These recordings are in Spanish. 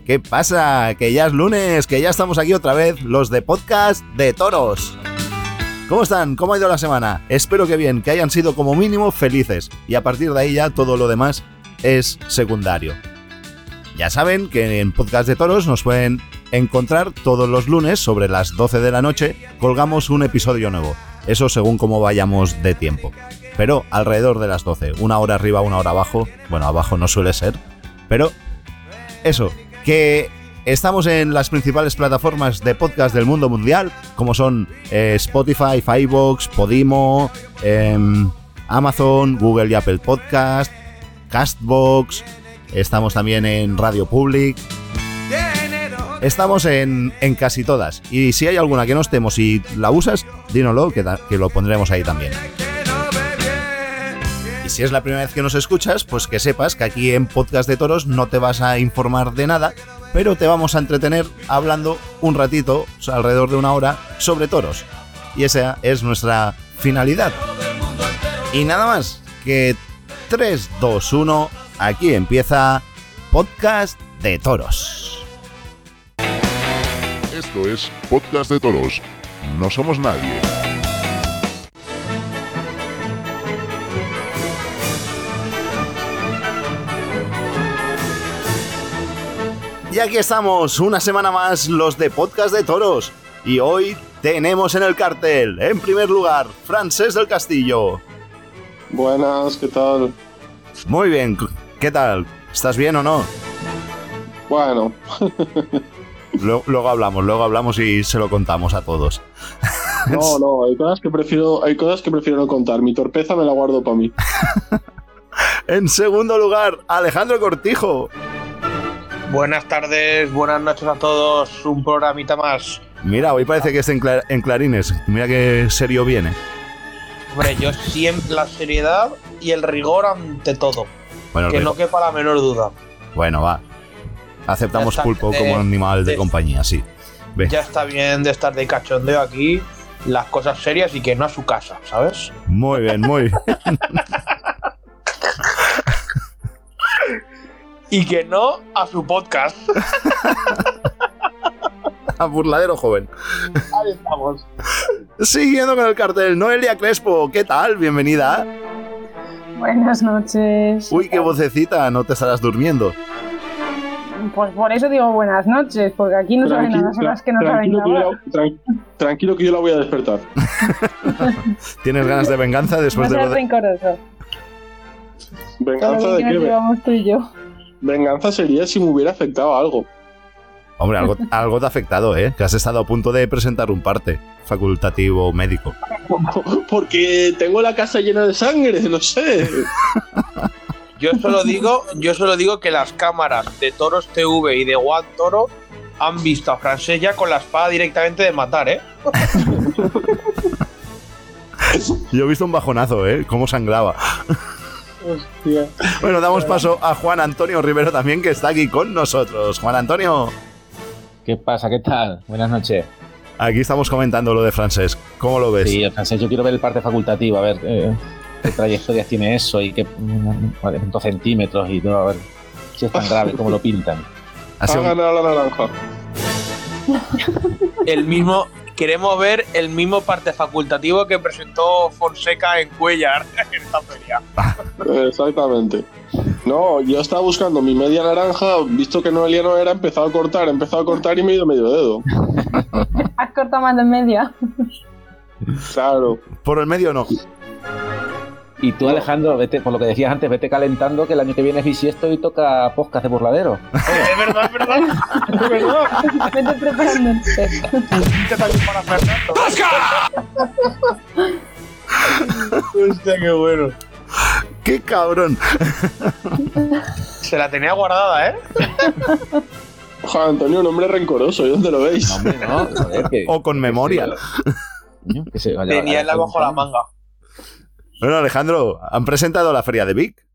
¿qué pasa? Que ya es lunes, que ya estamos aquí otra vez, los de podcast de toros. ¿Cómo están? ¿Cómo ha ido la semana? Espero que bien, que hayan sido como mínimo felices y a partir de ahí ya todo lo demás es secundario. Ya saben que en Podcast de Toros nos pueden encontrar todos los lunes sobre las 12 de la noche, colgamos un episodio nuevo. Eso según cómo vayamos de tiempo. Pero alrededor de las 12, una hora arriba, una hora abajo. Bueno, abajo no suele ser. Pero eso, que estamos en las principales plataformas de podcast del mundo mundial, como son eh, Spotify, Firebox, Podimo, em, Amazon, Google y Apple Podcast, Castbox. Estamos también en Radio Public. Estamos en, en, casi todas. Y si hay alguna que no estemos y la usas, dínoslo, que lo pondremos ahí también. Y si es la primera vez que nos escuchas, pues que sepas que aquí en Podcast de Toros no te vas a informar de nada, pero te vamos a entretener hablando un ratito, alrededor de una hora, sobre toros. Y esa es nuestra finalidad. Y nada más, que 3, 2, 1, aquí empieza Podcast de Toros. Esto es Podcast de Toros. No somos nadie. Y aquí estamos, una semana más, los de Podcast de Toros. Y hoy tenemos en el cartel, en primer lugar, Francés del Castillo. Buenas, ¿qué tal? Muy bien, ¿qué tal? ¿Estás bien o no? Bueno. luego, luego, hablamos, luego hablamos y se lo contamos a todos. No, no, hay cosas que prefiero, hay cosas que prefiero no contar. Mi torpeza me la guardo para mí. en segundo lugar, Alejandro Cortijo. Buenas tardes, buenas noches a todos. Un programita más. Mira, hoy parece que es en, clar en clarines. Mira qué serio viene. Hombre, yo siempre la seriedad y el rigor ante todo. Bueno, que no quepa la menor duda. Bueno, va. Aceptamos pulpo de, como animal de, de compañía, sí. Ve. Ya está bien de estar de cachondeo aquí, las cosas serias y que no a su casa, ¿sabes? Muy bien, muy bien. y que no a su podcast. a burladero joven. Ahí estamos. Siguiendo con el cartel, Noelia Crespo, ¿qué tal? Bienvenida. Buenas noches. Uy, qué vocecita, no te estarás durmiendo. Pues por eso digo buenas noches, porque aquí no saben nada, son las que no saben nada. Tran tranquilo que yo la voy a despertar. ¿Tienes ganas de venganza después no de lo de... rencoroso. ¿Venganza de qué? llevamos tú y yo. Venganza sería si me hubiera afectado algo. Hombre, algo, algo te ha afectado, ¿eh? Que has estado a punto de presentar un parte facultativo médico. Porque tengo la casa llena de sangre, no sé. Yo solo digo, yo solo digo que las cámaras de Toros TV y de One Toro han visto a Francés ya con la espada directamente de matar, ¿eh? Yo he visto un bajonazo, ¿eh? Cómo sangraba. Hostia. Bueno, damos paso a Juan Antonio Rivero también, que está aquí con nosotros. Juan Antonio. ¿Qué pasa? ¿Qué tal? Buenas noches. Aquí estamos comentando lo de francés. ¿Cómo lo ves? Sí, el francés, yo quiero ver el parte facultativo, a ver eh, qué trayectorias tiene eso y qué cuántos centímetros y todo, a ver si es tan grave como lo pintan. Ha ganado la naranja. El mismo, queremos ver el mismo parte facultativo que presentó Fonseca en Cuellar en esta feria. Exactamente. No, yo estaba buscando mi media naranja, visto que Noelia no era, he empezado a cortar, he empezado a cortar y me he ido medio dedo. Has cortado más de media. Claro. Por el medio no. Y tú, Alejandro, vete, por lo que decías antes, vete calentando que el año que viene es bisiesto y toca podcast de burladero. es verdad, es verdad. Es verdad. Vete preparándote. ¿Qué tal para Fernando? Hostia, qué bueno. ¡Qué cabrón! Se la tenía guardada, ¿eh? Juan Antonio, un hombre rencoroso, ¿y dónde lo veis? No, hombre, no. Joder, que, O con memoria. que se vaya- Tenía la bajo la manga. Bueno, Alejandro, ¿han presentado la feria de Vic?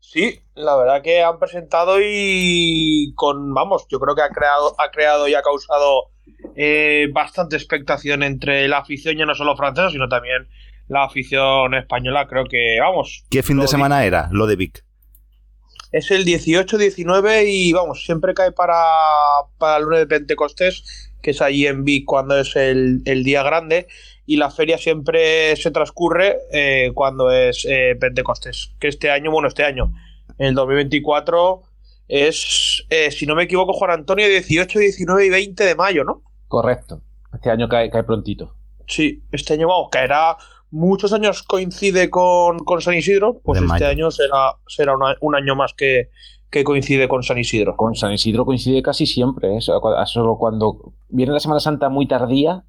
Sí, la verdad que han presentado y con, vamos, yo creo que ha creado, ha creado y ha causado eh, bastante expectación entre la afición, ya no solo francesa, sino también la afición española. Creo que, vamos, ¿Qué fin de semana era lo de Vic? es el 18, 19 y vamos, siempre cae para, para el lunes de Pentecostés, que es allí en Vic cuando es el, día grande. Y la feria siempre se transcurre eh, cuando es eh, Pentecostés. Que este año, bueno, este año, el 2024 es, eh, si no me equivoco, Juan Antonio, 18, 19 y 20 de mayo, ¿no? Correcto. Este año cae, cae prontito. Sí, este año, vamos, caerá. Muchos años coincide con, San Isidro, pues este año será, será un año más que, que coincide con San Isidro. Con San Isidro coincide casi siempre. ¿eh? Solo cuando viene la Semana Santa muy tardía,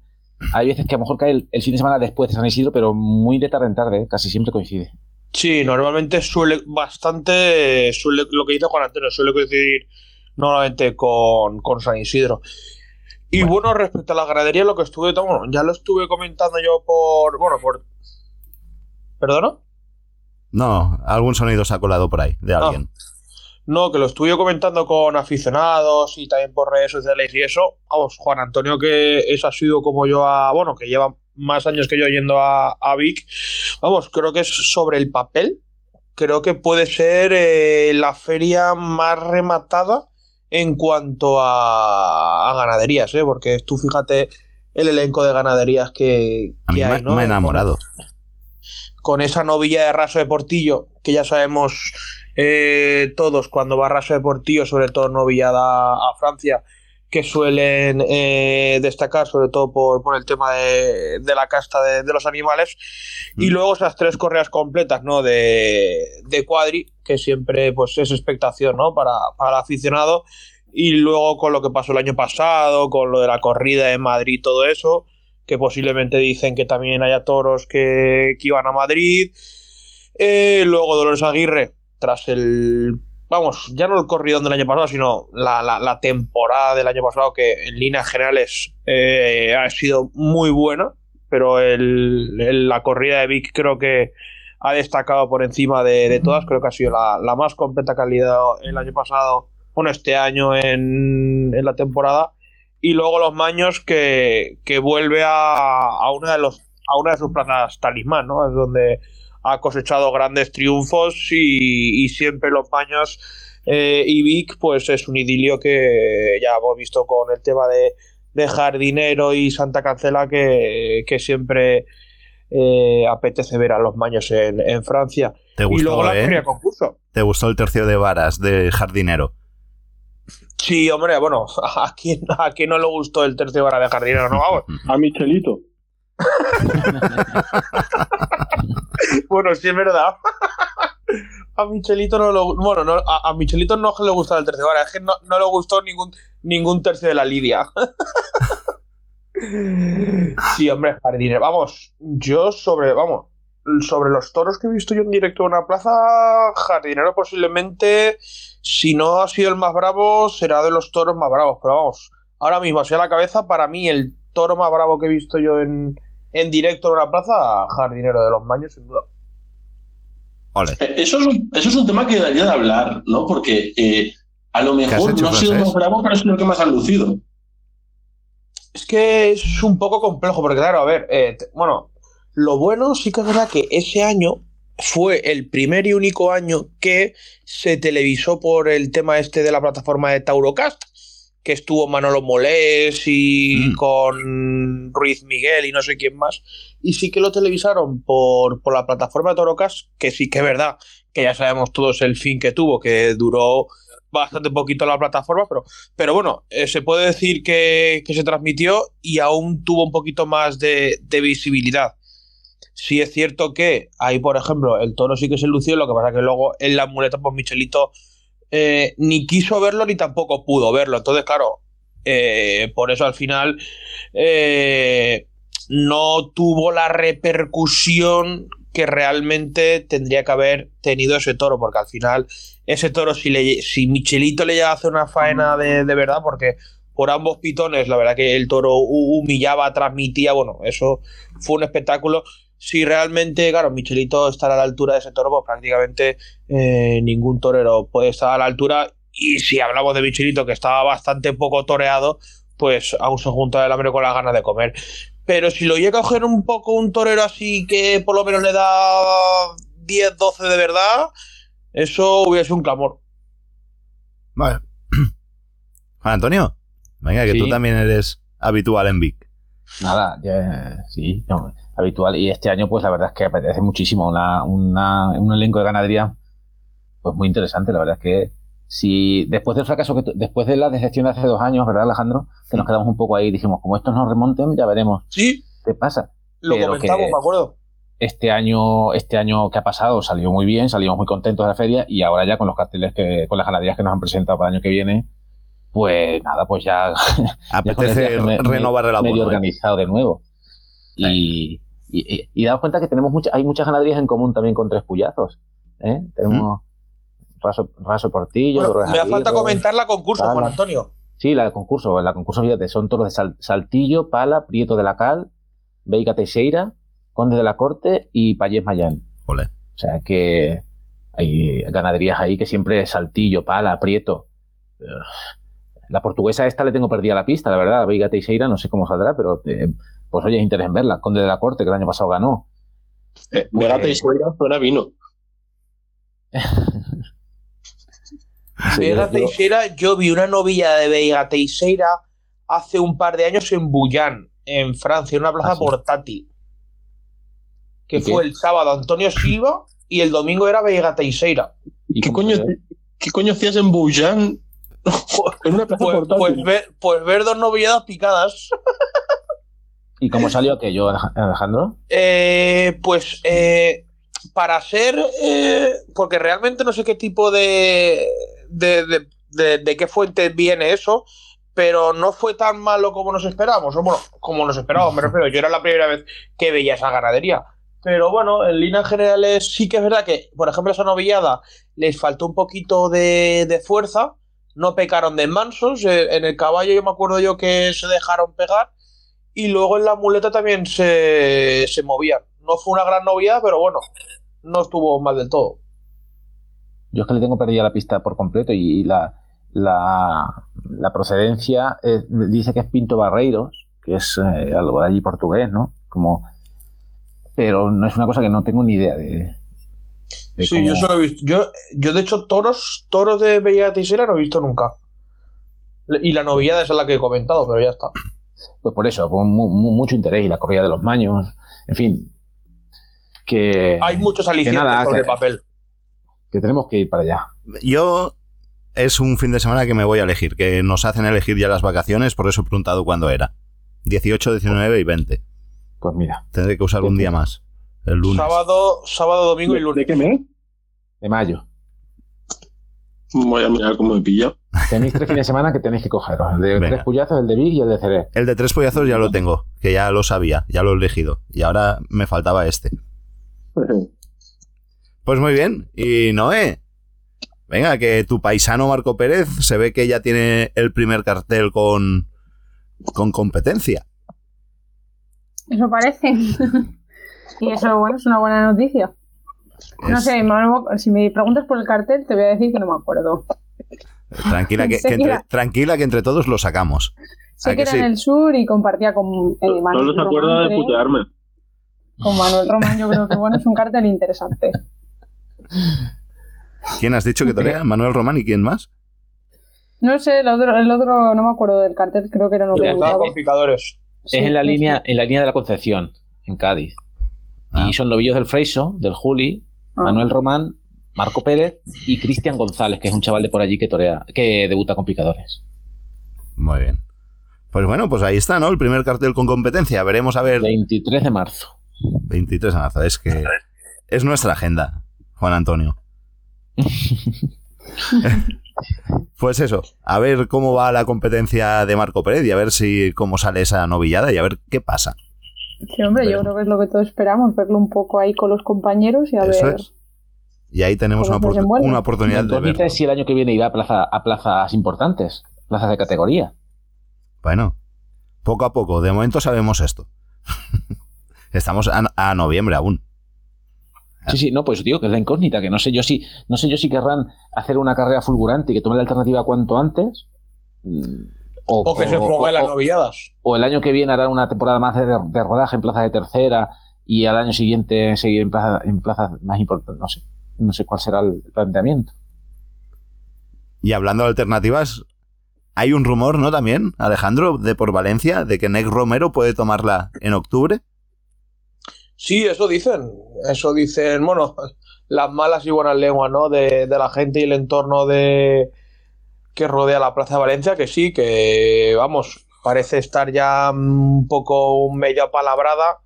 hay veces que a lo mejor cae el, fin de semana después de San Isidro, pero muy de tarde en tarde, ¿eh? casi siempre coincide. Sí, normalmente suele bastante, suele, lo que dice Juan Antonio, suele coincidir normalmente con, San Isidro. Y bueno. respecto a la ganadería, lo que estuve, bueno, ya lo estuve comentando yo por, bueno, por... ¿Perdona? No, algún sonido se ha colado por ahí de ah. No, que lo estuve comentando con aficionados y también por redes sociales y eso. Vamos, Juan Antonio, que eso ha sido como yo a. Bueno, que lleva más años que yo yendo a, Vic. Vamos, creo que es sobre el papel. Creo que puede ser eh, la feria más rematada en cuanto a, ganaderías, ¿eh? porque tú fíjate el elenco de ganaderías que, a mí hay, me, me ha enamorado. Con, esa novilla de raso de Portillo, que ya sabemos eh, todos cuando va a raso de Portillo, sobre todo novillada a Francia, que suelen eh, destacar, sobre todo por, por el tema de, la casta de, los animales. Y mm. luego esas tres correas completas ¿no? de, de cuadri, que siempre pues, es expectación ¿no? para, para el aficionado. Y luego con lo que pasó el año pasado, con lo de la corrida en Madrid, todo eso, que posiblemente dicen que también haya toros que, que iban a Madrid. Eh, luego Dolores Aguirre, tras el vamos, ya no el corrido del año pasado, sino la, temporada del año pasado, que en líneas generales eh, ha sido muy buena, pero el, la corrida de Vic creo que ha destacado por encima de, todas, creo que ha sido la, más completa calidad el año pasado, bueno, este año en, la temporada, y luego los Maños que, que vuelve a, a, una de los a una de sus plazas talismán, ¿no? Es donde ha cosechado grandes triunfos y, siempre los baños eh, y Vic pues es un idilio que ya hemos visto con el tema de, Jardinero y Santa Cancela que, siempre eh, apetece ver a los baños en, Francia. ¿Te gustó, y luego la eh? concurso. ¿Te gustó el tercio de varas de Jardinero? Sí, hombre, bueno, ¿a quién, a quién no le gustó el tercio de varas de Jardinero? No, vamos. a Michelito. bueno, sí es verdad. a Michelito no lo bueno, no, a, Michelito no le gusta el tercio es que no, le gustó ningún, ningún tercio de la Lidia. sí, hombre, jardinero. Vamos, yo sobre, vamos, sobre los toros que he visto yo en directo en una plaza, jardinero posiblemente, si no ha sido el más bravo, será de los toros más bravos. Pero vamos, ahora mismo, así a la cabeza, para mí el toro más bravo que he visto yo en, en directo en una plaza, jardinero de los Maños, sin duda. Eh, eso es, un, eso es un tema que daría de hablar, ¿no? Porque eh, a lo mejor no ha sido más bravo, pero es lo que más han lucido. Es que es un poco complejo, porque claro, a ver, eh, bueno, lo bueno sí que es verdad que ese año fue el primer y único año que se televisó por el tema este de la plataforma de Taurocast que estuvo Manolo Molés y mm. con Ruiz Miguel y no sé quién más. Y sí que lo televisaron por, la plataforma de Torocas, que sí que es verdad, que ya sabemos todos el fin que tuvo, que duró bastante poquito la plataforma, pero, pero bueno, eh, se puede decir que, se transmitió y aún tuvo un poquito más de, visibilidad. Sí es cierto que ahí, por ejemplo, el toro sí que se lució, lo que pasa que luego en la muleta, pues Michelito eh, ni quiso verlo ni tampoco pudo verlo. Entonces, claro, eh, por eso al final eh, no tuvo la repercusión que realmente tendría que haber tenido ese toro, porque al final ese toro, si, le, si Michelito le llega a hacer una faena de, de verdad, porque por ambos pitones, la verdad que el toro humillaba, transmitía, bueno, eso fue un espectáculo si realmente, claro, Michelito estará a la altura de ese toro, pues prácticamente eh, ningún torero puede estar a la altura. Y si hablamos de Michelito, que estaba bastante poco toreado, pues aún se junta el hambre con las ganas de comer. Pero si lo llega a coger un poco un torero así que por lo menos le da 10, 12 de verdad, eso hubiese un clamor. Vale. Juan Antonio, venga, que tú también eres habitual en Vic. Nada, sí, habitual. Y este año, pues la verdad es que apetece muchísimo. Una, un elenco de ganadería, pues muy interesante. La verdad es que si después del fracaso, que después de la decepción de hace dos años, ¿verdad, Alejandro? Que nos quedamos un poco ahí, dijimos, como estos nos remonten, ya veremos. Sí. ¿Qué pasa? Lo comentamos, me acuerdo. Este año, este año que ha pasado salió muy bien, salimos muy contentos de la feria y ahora ya con los carteles que, con las ganaderías que nos han presentado para el año que viene, pues nada, pues ya apetece renovar el medio organizado de nuevo. Y, y, y, daos cuenta que tenemos mucha, hay muchas ganaderías en común también con tres puyazos. ¿eh? Tenemos Raso, Raso, Portillo. me da falta comentar la concurso, Juan Antonio. Sí, la de concurso, la concurso, fíjate, son todos de Saltillo, Pala, Prieto de la Cal, Veiga Teixeira, Conde de la Corte y Payés Mayán. O sea que hay ganaderías ahí que siempre Saltillo, Pala, Prieto. La portuguesa esta le tengo perdida la pista, la verdad. Veiga Teixeira no sé cómo saldrá, pero eh, pues oye, interés en verla. Conde de la Corte, que el año pasado ganó. Eh, Veiga Teixeira suena vino. Veiga Teixeira, yo vi una novilla de Veiga Teixeira hace un par de años en Bouillán, en Francia, en una plaza ah, portátil. Que fue el sábado Antonio Silva y el domingo era Veiga Teixeira. ¿Y qué coño, qué coño hacías en Bouillán pues, pues, ver, pues ver dos novilladas picadas. ¿Y cómo salió aquello, Alejandro? Eh, pues eh, para ser. Eh, porque realmente no sé qué tipo de de, de, qué fuente viene eso, pero no fue tan malo como nos esperábamos. O bueno, como nos esperábamos, me refiero. Yo era la primera vez que veía esa ganadería. Pero bueno, en líneas generales sí que es verdad que, por ejemplo, esa novillada les faltó un poquito de, fuerza no pecaron de mansos. Eh, en el caballo yo me acuerdo yo que se dejaron pegar y luego en la muleta también se, se movían. No fue una gran novedad, pero bueno, no estuvo mal del todo. Yo es que le tengo perdida la pista por completo y la, la, la procedencia eh, dice que es Pinto Barreiros, que es eh, algo de allí portugués, ¿no? Como, pero no es una cosa que no tengo ni idea de, Sí, yo solo he visto. Yo, yo, de hecho, toros, toros de Bella Teixeira no he visto nunca. Y la novillada es la que he comentado, pero ya está. Pues por eso, con mucho interés y la corrida de los maños, en fin. Que. Hay muchos alicientes sobre el papel. Que tenemos que ir para allá. Yo. Es un fin de semana que me voy a elegir, que nos hacen elegir ya las vacaciones, por eso he preguntado cuándo era. 18, 19 y 20. Pues mira. Tendré que usar un día más. El lunes. Sábado, sábado, domingo y lunes. ¿De qué mes? De mayo. Voy a mirar cómo me pilla. Tenéis tres fines de semana que tenéis que cogeros. El de tres puyazos, el de Big y el de CD. El de tres puyazos ya lo tengo, que ya lo sabía, ya lo he elegido. Y ahora me faltaba este. Pues muy bien. Y Noé, venga, que tu paisano Marco Pérez se ve que ya tiene el primer cartel con, con competencia. Eso parece. Y eso, bueno, es una buena noticia. No sé, si me preguntas por el cartel, te voy a decir que no me acuerdo. Tranquila que, entre, tranquila que entre todos lo sacamos. Sé que, era en el sur y compartía con eh, Manuel. se acuerda de putearme. Con Manuel Román, yo creo que bueno, es un cartel interesante. ¿Quién has dicho que torea? ¿Manuel Román y quién más? No sé, el otro, el otro no me acuerdo del cartel, creo que era lo que Es en la línea, en la línea de la Concepción, en Cádiz. Y ah. son novillos del Freiso, del Juli, ah. Manuel Román, Marco Pérez y Cristian González, que es un chaval de por allí que torea, que debuta con picadores. Muy bien. Pues bueno, pues ahí está, ¿no? El primer cartel con competencia. Veremos a ver. 23 de marzo. 23 de marzo, es que es nuestra agenda, Juan Antonio. pues eso, a ver cómo va la competencia de Marco Pérez y a ver si cómo sale esa novillada y a ver qué pasa. Sí, hombre, yo creo que es lo que todos esperamos, verlo un poco ahí con los compañeros y a ver. Y ahí tenemos una, oportunidad de verlo. si el año que viene irá a, plaza, a plazas importantes, plazas de categoría. Bueno, poco a poco. De momento sabemos esto. Estamos a, noviembre aún. Sí, sí, no, pues digo que es la incógnita, que no sé yo si, no sé yo si querrán hacer una carrera fulgurante y que tomen la alternativa cuanto antes. O, que se pongan las novilladas. O el año que viene harán una temporada más de, rodaje en plaza de tercera y al año siguiente seguir en plazas en plaza más importantes. No sé. No sé cuál será el planteamiento. Y hablando de alternativas, hay un rumor, ¿no? También, Alejandro, de por Valencia, de que Nick Romero puede tomarla en octubre. Sí, eso dicen. Eso dicen, bueno, las malas y buenas lenguas, ¿no? De, la gente y el entorno de que rodea la Plaza de Valencia, que sí, que vamos, parece estar ya un poco medio palabrada,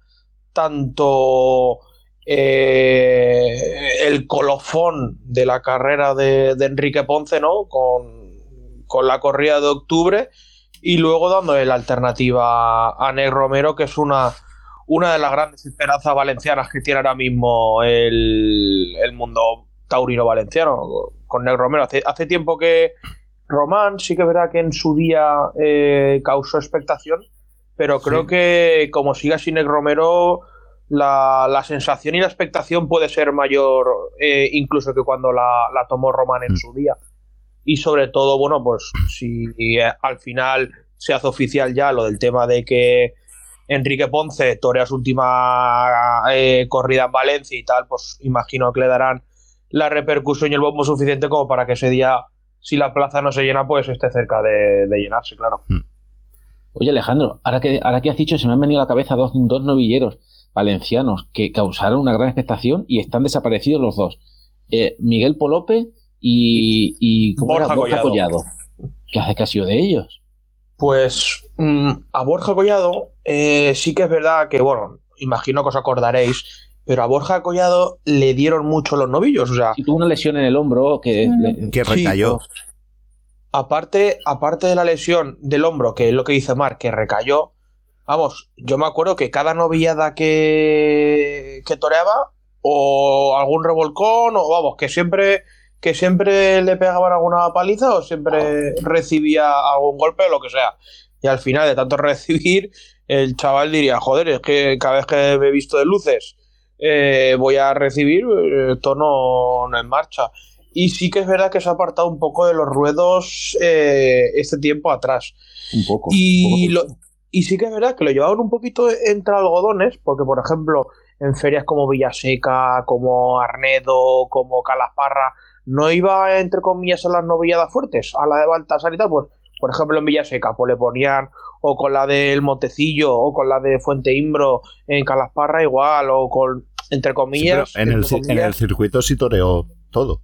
tanto eh, el colofón de la carrera de, Enrique Ponce, ¿no? Con, con, la corrida de octubre, y luego dándole la alternativa a Ney Romero, que es una una de las grandes esperanzas valencianas que tiene ahora mismo el, mundo taurino valenciano con Neg Romero. Hace, tiempo que Román sí que verá que en su día eh, causó expectación, pero creo que como siga sin Neg Romero, la, sensación y la expectación puede ser mayor eh, incluso que cuando la, tomó Román en mm. su día. Y sobre todo, bueno, pues si eh, al final se hace oficial ya lo del tema de que Enrique Ponce torea su última corrida en Valencia y tal, pues imagino que le darán la repercusión y el bombo suficiente como para que ese día, si la plaza no se llena, pues esté cerca de, llenarse, claro. Hmm. Oye, Alejandro, ahora que, ahora que has dicho, se me han venido a la cabeza dos, dos novilleros valencianos que causaron una gran expectación y están desaparecidos los dos. Eh, Miguel Polope y, y Borja, Collado. ¿Qué hace que ha sido de ellos? Pues mm, a Borja Collado eh, sí que es verdad que, bueno, imagino que os acordaréis, pero a Borja Collado le dieron mucho los novillos. O sea, tuvo una lesión en el hombro que, que recayó. aparte, aparte de la lesión del hombro, que es lo que dice Mar, que recayó, vamos, yo me acuerdo que cada novillada que, que toreaba, o algún revolcón, o vamos, que siempre que siempre le pegaban alguna paliza o siempre recibía algún golpe o lo que sea. Y al final de tanto recibir, el chaval diría, joder, es que cada vez que me he visto de luces eh, voy a recibir, esto no, no en marcha. Y sí que es verdad que se ha apartado un poco de los ruedos eh, este tiempo atrás. Un poco. Y, y sí que es verdad que lo llevaban un poquito entre algodones, porque por ejemplo, en ferias como Villaseca, como Arnedo, como Calasparra, no iba, entre comillas, a las novilladas fuertes, a la de Baltasar y tal, pues, por ejemplo, en Villaseca, pues le ponían o con la del Montecillo, o con la de Fuente Imbro, en Calasparra igual, o con, entre comillas... en, el, circuito sí toreó todo.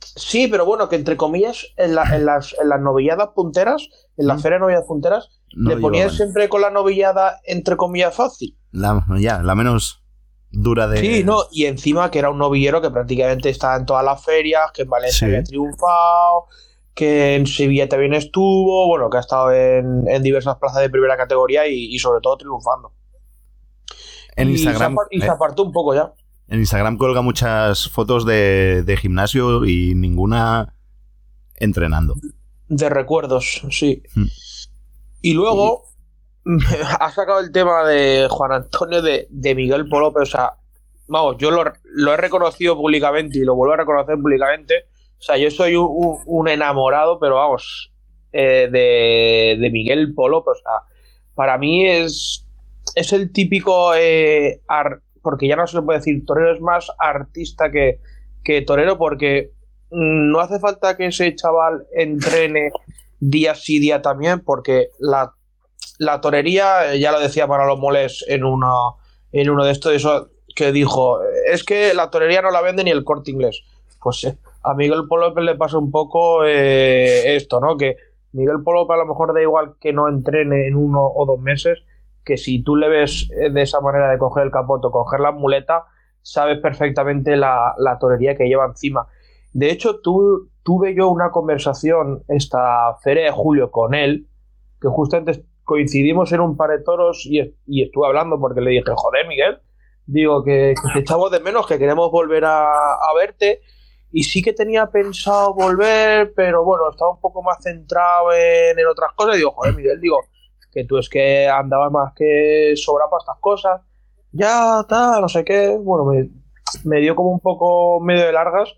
Sí, pero bueno, que entre comillas, en, las, en las, novilladas punteras, en la mm. feria de novilladas punteras, le ponían siempre con la novillada, entre comillas, fácil. La, ya, la menos dura de. Sí, no, y encima que era un novillero que prácticamente estaba en todas las ferias, que en Valencia había triunfado, que en Sevilla también estuvo, bueno, que ha estado en, diversas plazas de primera categoría y, sobre todo triunfando. En Instagram. y se eh, apartó un poco ya. En Instagram colga muchas fotos de, gimnasio y ninguna entrenando. De recuerdos, sí. Hmm. Y luego, ha sacado el tema de Juan Antonio de, Miguel Polo, pero o sea, vamos, yo lo, he reconocido públicamente y lo vuelvo a reconocer públicamente. O sea, yo soy un, enamorado, pero vamos, eh, de, Miguel Polo, o sea, para mí es, es el típico, eh, porque ya no se le puede decir torero, es más artista que, que torero, porque no hace falta que ese chaval entrene día sí día también, porque la la torería, eh, ya lo decía los moles en uno, en uno de estos, que dijo, es que la torería no la vende ni el corte inglés. Pues eh, a Miguel Polo le pasa un poco eh, esto, ¿no? Que Miguel Polo a lo mejor da igual que no entrene en uno o dos meses, que si tú le ves de esa manera de coger el capoto, coger la muleta, sabes perfectamente la, la torería que lleva encima. De hecho, tuve yo una conversación esta feria de julio con él, que justamente coincidimos en un par de toros y, estuve hablando porque le dije, joder, Miguel, digo que, te echamos de menos, que queremos volver a, verte. Y sí que tenía pensado volver, pero bueno, estaba un poco más centrado en, otras cosas. Y digo, joder, Miguel, digo, que tú es que andabas más que sobra para estas cosas. Ya, tal, no sé qué. Bueno, me, me dio como un poco medio de largas.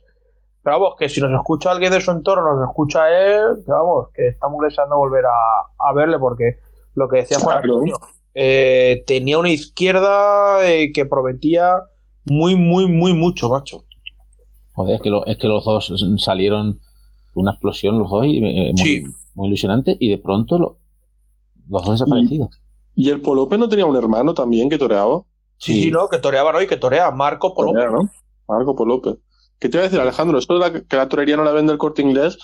Pero vamos, que si nos escucha alguien de su entorno, nos escucha él, vamos, que estamos deseando volver a, a verle porque lo que decía Juan eh, tenía una izquierda eh, que prometía muy, muy, muy mucho, macho. Joder, es que, es que los dos salieron una explosión los dos y, eh, muy, muy, ilusionante y de pronto los dos desaparecidos. ¿Y el Polope no tenía un hermano también que toreaba? Sí, sí, no, que toreaba no y que torea Marco Polope. ¿no? Marco Polope. ¿Qué te iba a decir, Alejandro? Esto de que la torería no la vende el corte inglés,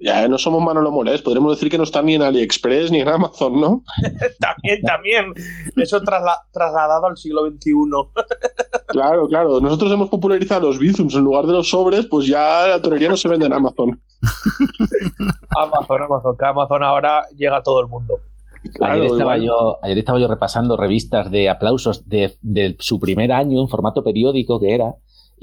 ya no somos Manolo Morés. Podríamos decir que no está ni en AliExpress ni en Amazon, ¿no? también, también. Eso trasladado al siglo XXI. claro, claro. Nosotros hemos popularizado los Bizums en lugar de los sobres, pues ya la torería no se vende en Amazon. Amazon, Amazon. Que Amazon ahora llega a todo el mundo. Ayer, estaba yo, ayer estaba yo repasando revistas de aplausos de, de su primer año en formato periódico que era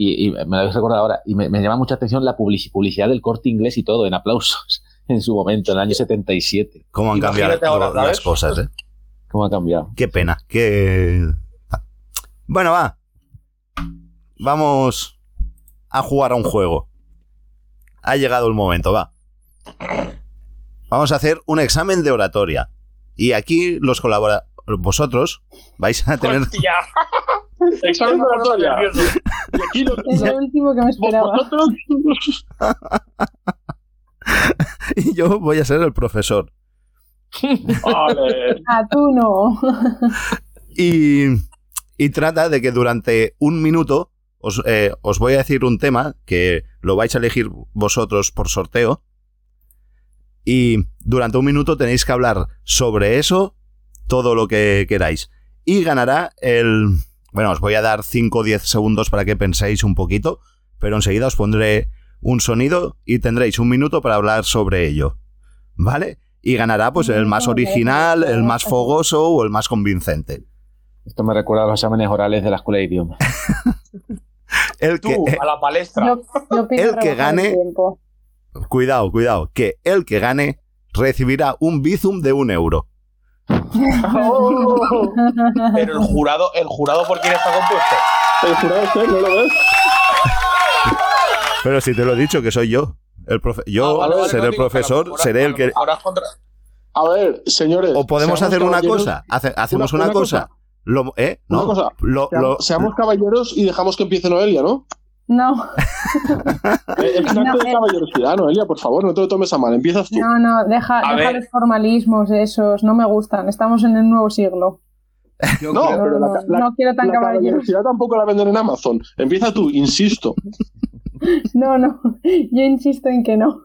y, me lo habéis recordado ahora, y me, llama mucha atención la publicidad del corte inglés y todo, en aplausos, en su momento, en el año 77. ¿Cómo han cambiado las cosas, eh? ¿Cómo ha cambiado? Qué pena, qué... Bueno, va. Vamos a jugar a un juego. Ha llegado el momento, va. Vamos a hacer un examen de oratoria. Y aquí los colabora vosotros vais a tener... Examen. Y aquí lo, es lo último que me esperaba. y yo voy a ser el profesor. Vale. A tú no. y, y trata de que durante un minuto os, eh, os voy a decir un tema que lo vais a elegir vosotros por sorteo. Y durante un minuto tenéis que hablar sobre eso todo lo que queráis. Y ganará el, bueno, os voy a dar 5 o 10 segundos para que penséis un poquito, pero enseguida os pondré un sonido y tendréis un minuto para hablar sobre ello. ¿Vale? Y ganará pues el más original, el más fogoso o el más convincente. Esto me recuerda a los exámenes orales de la escuela de idiomas. el que, a la palestra. el que gane. Cuidado, cuidado. Que el que gane recibirá un bizum de un euro. Pero el jurado, ¿el jurado por quién está compuesto? El jurado usted, ¿no lo ves? Pero si te lo he dicho, que soy yo. El yo ah, seré el profesor, seré el que... A ver, señores... O podemos hacer una cosa. hacemos una, cosa. Lo, ¿eh? Una cosa. seamos caballeros y dejamos que empiece Noelia, ¿no? No. Es un acto de caballerosidad, Noelia, por favor, no te lo tomes a mal. Empiezas tú. No, no, deja, deja los formalismos esos, no me gustan. Estamos en el nuevo siglo. no, pero no quiero tan la caballerosidad tampoco la venden en Amazon. Empieza tú, insisto. No, no, yo insisto en que no.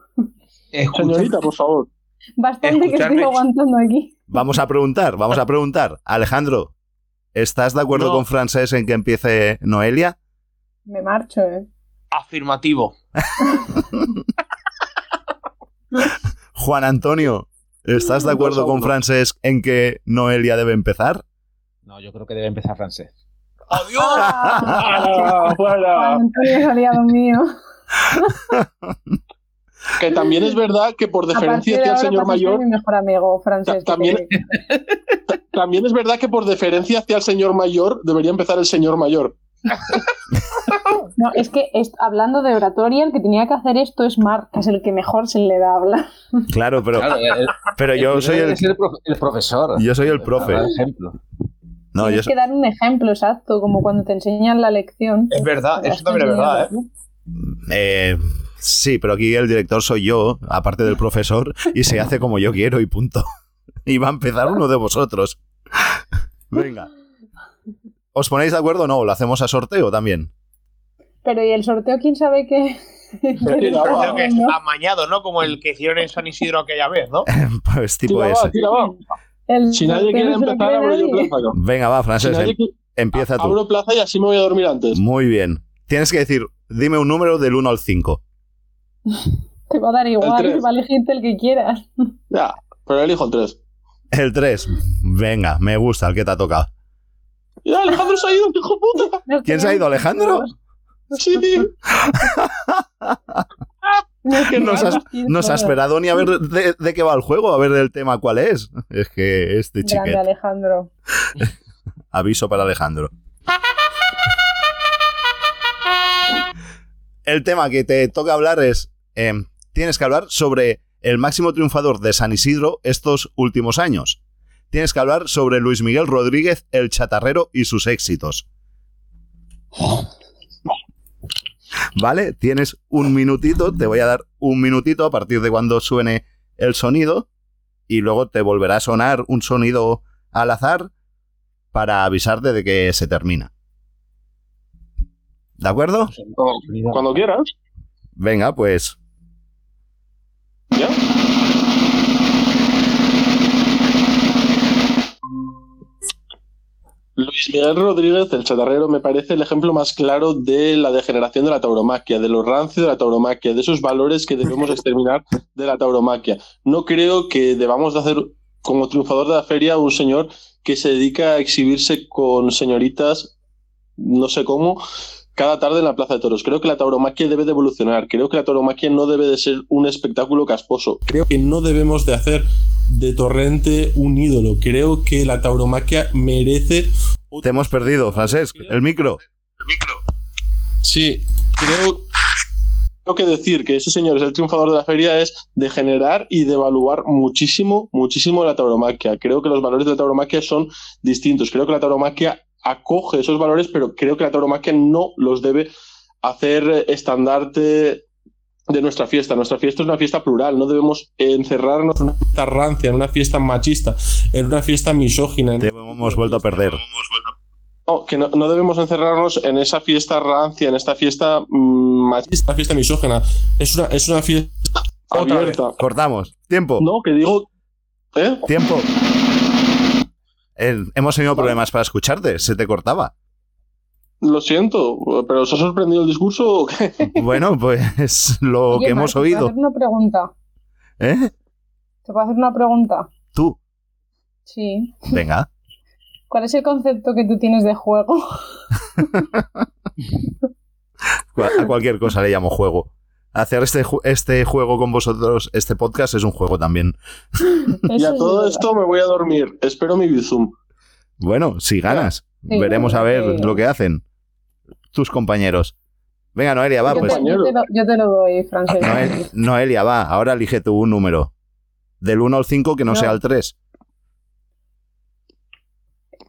Señorita, por favor. Bastante que estoy aguantando aquí. Vamos a preguntar, vamos a preguntar. Alejandro, ¿estás de acuerdo con Francés en que empiece Noelia? Me marcho, ¿eh? Afirmativo. Juan Antonio, ¿estás de acuerdo con Francés en que Noelia debe empezar? No, yo creo que debe empezar Francés. ¡Adiós! Ah, Juan Antonio es aliado mío. que también es verdad que por deferencia hacia el señor mayor. Mi mejor amigo, Francés, también, también es verdad que por deferencia hacia el señor mayor debería empezar el señor mayor. No, es que hablando de oratoria, el que tenía que hacer esto es Marc, que es el que mejor se le da hablar. Claro, pero, pero yo soy el, el, profesor. Yo soy el profe. ejemplo. No, Tienes que dar un ejemplo exacto, como cuando te enseñan la lección. Es verdad, eso también es verdad, ¿eh? ¿eh? Sí, pero aquí el director soy yo, aparte del profesor, y se hace como yo quiero y punto. Y va a empezar uno de vosotros. Venga. ¿Os ponéis de acuerdo o no? ¿Lo hacemos a sorteo también? Pero ¿y el sorteo quién sabe qué? El sorteo que es amañado, ¿no? Como el que hicieron en San Isidro aquella vez, ¿no? pues tipo ese. si nadie quiere empezar, abro yo plaza. Venga, va, Francés, em- empieza tú. Abro plaza y así me voy a dormir antes. Muy bien. Tienes que decir, dime un número del 1 al 5. Te va a dar igual, va a elegirte el que quieras. Ya, pero elijo el 3. El 3. Venga, me gusta el que te ha tocado. ¡Ya, Alejandro se ha ido, hijo puta! ¿Quién se ha ido, Alejandro? Sí, tío. que no se ha esperado ni a ver de, qué va el juego, a ver el tema cuál es. Es que este chiquete. Alejandro. Aviso para Alejandro. El tema que te toca hablar es. Em, tienes que hablar sobre el máximo triunfador de San Isidro estos últimos años tienes que hablar sobre Luis Miguel Rodríguez, el chatarrero y sus éxitos. ¿Vale? Tienes un minutito, te voy a dar un minutito a partir de cuando suene el sonido y luego te volverá a sonar un sonido al azar para avisarte de que se termina. ¿De acuerdo? Cuando quieras. Venga, pues. ¿Ya? Luis Miguel Rodríguez, el chatarrero, me parece el ejemplo más claro de la degeneración de la tauromaquia, de lo rancio de la tauromaquia, de esos valores que debemos exterminar de la tauromaquia. No creo que debamos de hacer como triunfador de la feria un señor que se dedica a exhibirse con señoritas, no sé cómo, cada tarde en la Plaza de Toros. Creo que la tauromaquia debe de evolucionar. Creo que la tauromaquia no debe de ser un espectáculo casposo. Creo que no debemos de hacer de Torrente un ídolo. Creo que la tauromaquia merece... Te hemos perdido, Francesc. El micro. El micro. Sí, creo, creo que decir que ese señor es el triunfador de la feria es degenerar y devaluar muchísimo, muchísimo la tauromaquia. Creo que los valores de la tauromaquia son distintos. Creo que la tauromaquia acoge esos valores, pero creo que la tauromaquia no los debe hacer estandarte de nuestra fiesta. Nuestra fiesta es una fiesta plural, no debemos encerrarnos en una fiesta rancia, en una fiesta machista, en una fiesta misógina. Te hemos vuelto a perder. No, que no, debemos encerrarnos en esa fiesta rancia, en esta fiesta mm, machista, fiesta misógena. Es una, es una fiesta abierta. Cortamos. Tiempo. No, que digo. ¿Eh? Tiempo hemos tenido problemas para escucharte, se te cortaba. Lo siento, pero ¿os ha sorprendido el discurso o qué? Bueno, pues lo que hemos oído. ¿Te hacer una pregunta? ¿Eh? ¿Te puedo hacer una pregunta? ¿Tú? Sí. Venga. ¿Cuál es el concepto que tú tienes de juego? A cualquier cosa le llamo juego hacer este, este juego con vosotros, este podcast, es un juego también. y a todo esto me voy a dormir. Espero mi Bizum. Bueno, si ganas, veremos a ver lo que hacen tus compañeros. Venga, Noelia, va, pues. yo, te lo, doy, Francés. Noelia, va, ahora elige tú un número. Del 1 al 5 que no, sea el 3.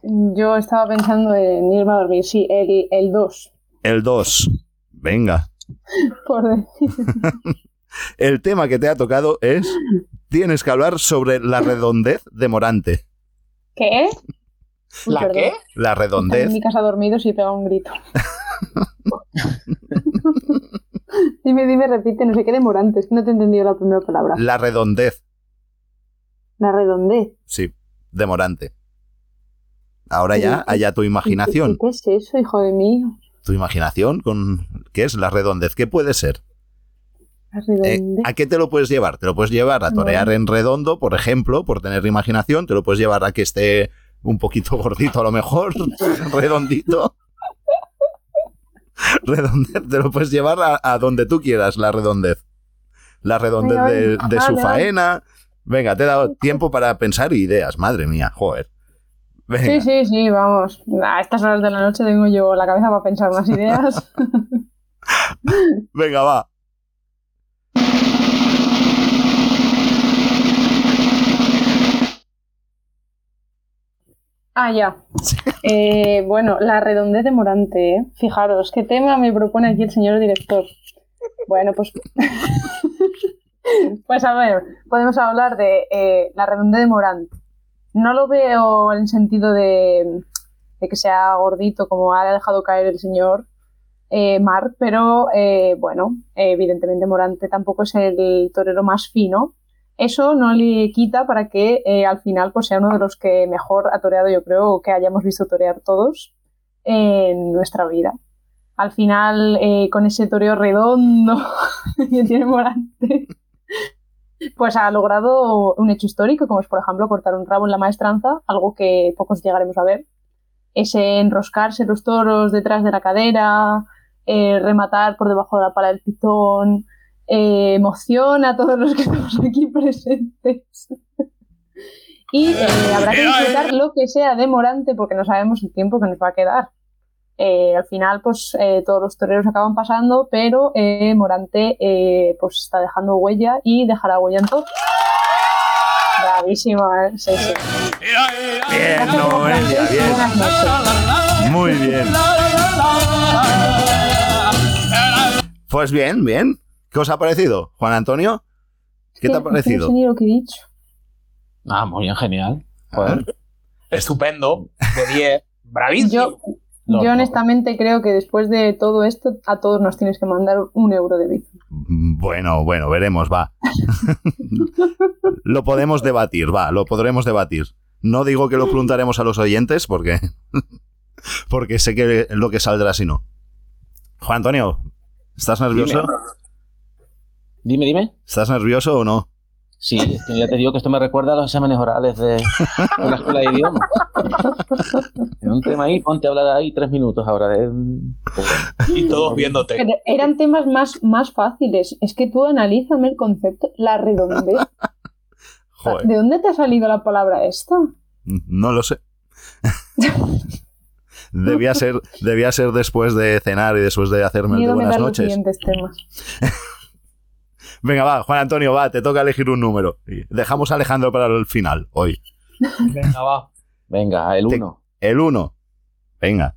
Yo estaba pensando en irme a dormir, sí, el, el 2. El 2. Venga. Por El tema que te ha tocado es. Tienes que hablar sobre la redondez de Morante. ¿Qué? ¿La qué? La redondez. en mi casa dormido y pega un grito. dime, dime, repite, no sé qué de Morante, es que no te he entendido la primera palabra. La redondez. La redondez. Sí, de Morante. Ahora ya, allá tu imaginación. ¿Qué, es eso, hijo de mío? Tu imaginación con qué es la redondez. ¿Qué puede ser? Eh, ¿A qué te lo puedes llevar? Te lo puedes llevar a torear en redondo, por ejemplo, por tener imaginación. Te lo puedes llevar a que esté un poquito gordito a lo mejor, redondito. redondez, te lo puedes llevar a, donde tú quieras, la redondez. La redondez de, de su faena. Venga, te he dado tiempo para pensar ideas, madre mía, joder. Sí, sí, sí, vamos. A estas horas de la noche tengo yo la cabeza para pensar unas ideas. Venga, va. Ah, ya. Eh, bueno, la redondez de Morante, ¿eh? Fijaros, ¿qué tema me propone aquí el señor director? Bueno, pues. pues a ver, podemos hablar de eh, la redondez de Morante no lo veo en el sentido de, que sea gordito como ha dejado caer el señor eh, Mar, pero eh, bueno, evidentemente Morante tampoco es el torero más fino. Eso no le quita para que eh, al final pues, sea uno de los que mejor ha toreado, yo creo, que hayamos visto torear todos en nuestra vida. Al final, con ese toreo redondo que tiene Morante, pues ha logrado un hecho histórico, como es, por ejemplo, cortar un rabo en la maestranza, algo que pocos llegaremos a ver. Ese enroscarse los toros detrás de la cadera, eh, rematar por debajo de la pala del pitón, eh, emociona a todos los que estamos aquí presentes. y eh, habrá que disfrutar lo que sea demorante porque no sabemos el tiempo que nos va a quedar. Eh, al final, pues eh, todos los toreros acaban pasando, pero eh, Morante pues está dejando huella y dejará huella en todo. Bravísima, sí, sí. Bien, Noelia, bien. Muy bien. Pues bien, bien. ¿Qué os ha parecido, Juan Antonio? ¿Qué te ha parecido? No que he dicho. Ah, muy bien, genial. Joder. Estupendo, de 10. Bravísimo. Yo, No, yo no. honestamente creo que después de todo esto, a todos nos tienes que mandar un euro de Bizum. Mm, Bueno, bueno, veremos, va. lo podemos debatir, va, lo podremos debatir. No digo que lo preguntaremos a los oyentes porque porque sé que lo que saldrá si no. Juan Antonio, ¿estás nervioso? Dime, dime. ¿Estás nervioso o no? Sí, es que ya te digo que esto me recuerda a los exámenes orales de, de la escuela de idiomas. En un tema ahí, ponte a hablar ahí tres minutos ahora de... Y todos viéndote. Pero eran temas más, más fáciles. Es que tú analízame el concepto, la redondez. Joder, ¿De dónde te ha salido la palabra esta? no lo sé. debía ser, debía ser después de cenar y después de hacerme el de Miedo me buenas dan los noches. siguientes temas. Venga, va, Juan Antonio, va, te toca elegir un número. Dejamos a Alejandro para el final, hoy. Venga, va. Venga, el Te- uno. El 1. Venga.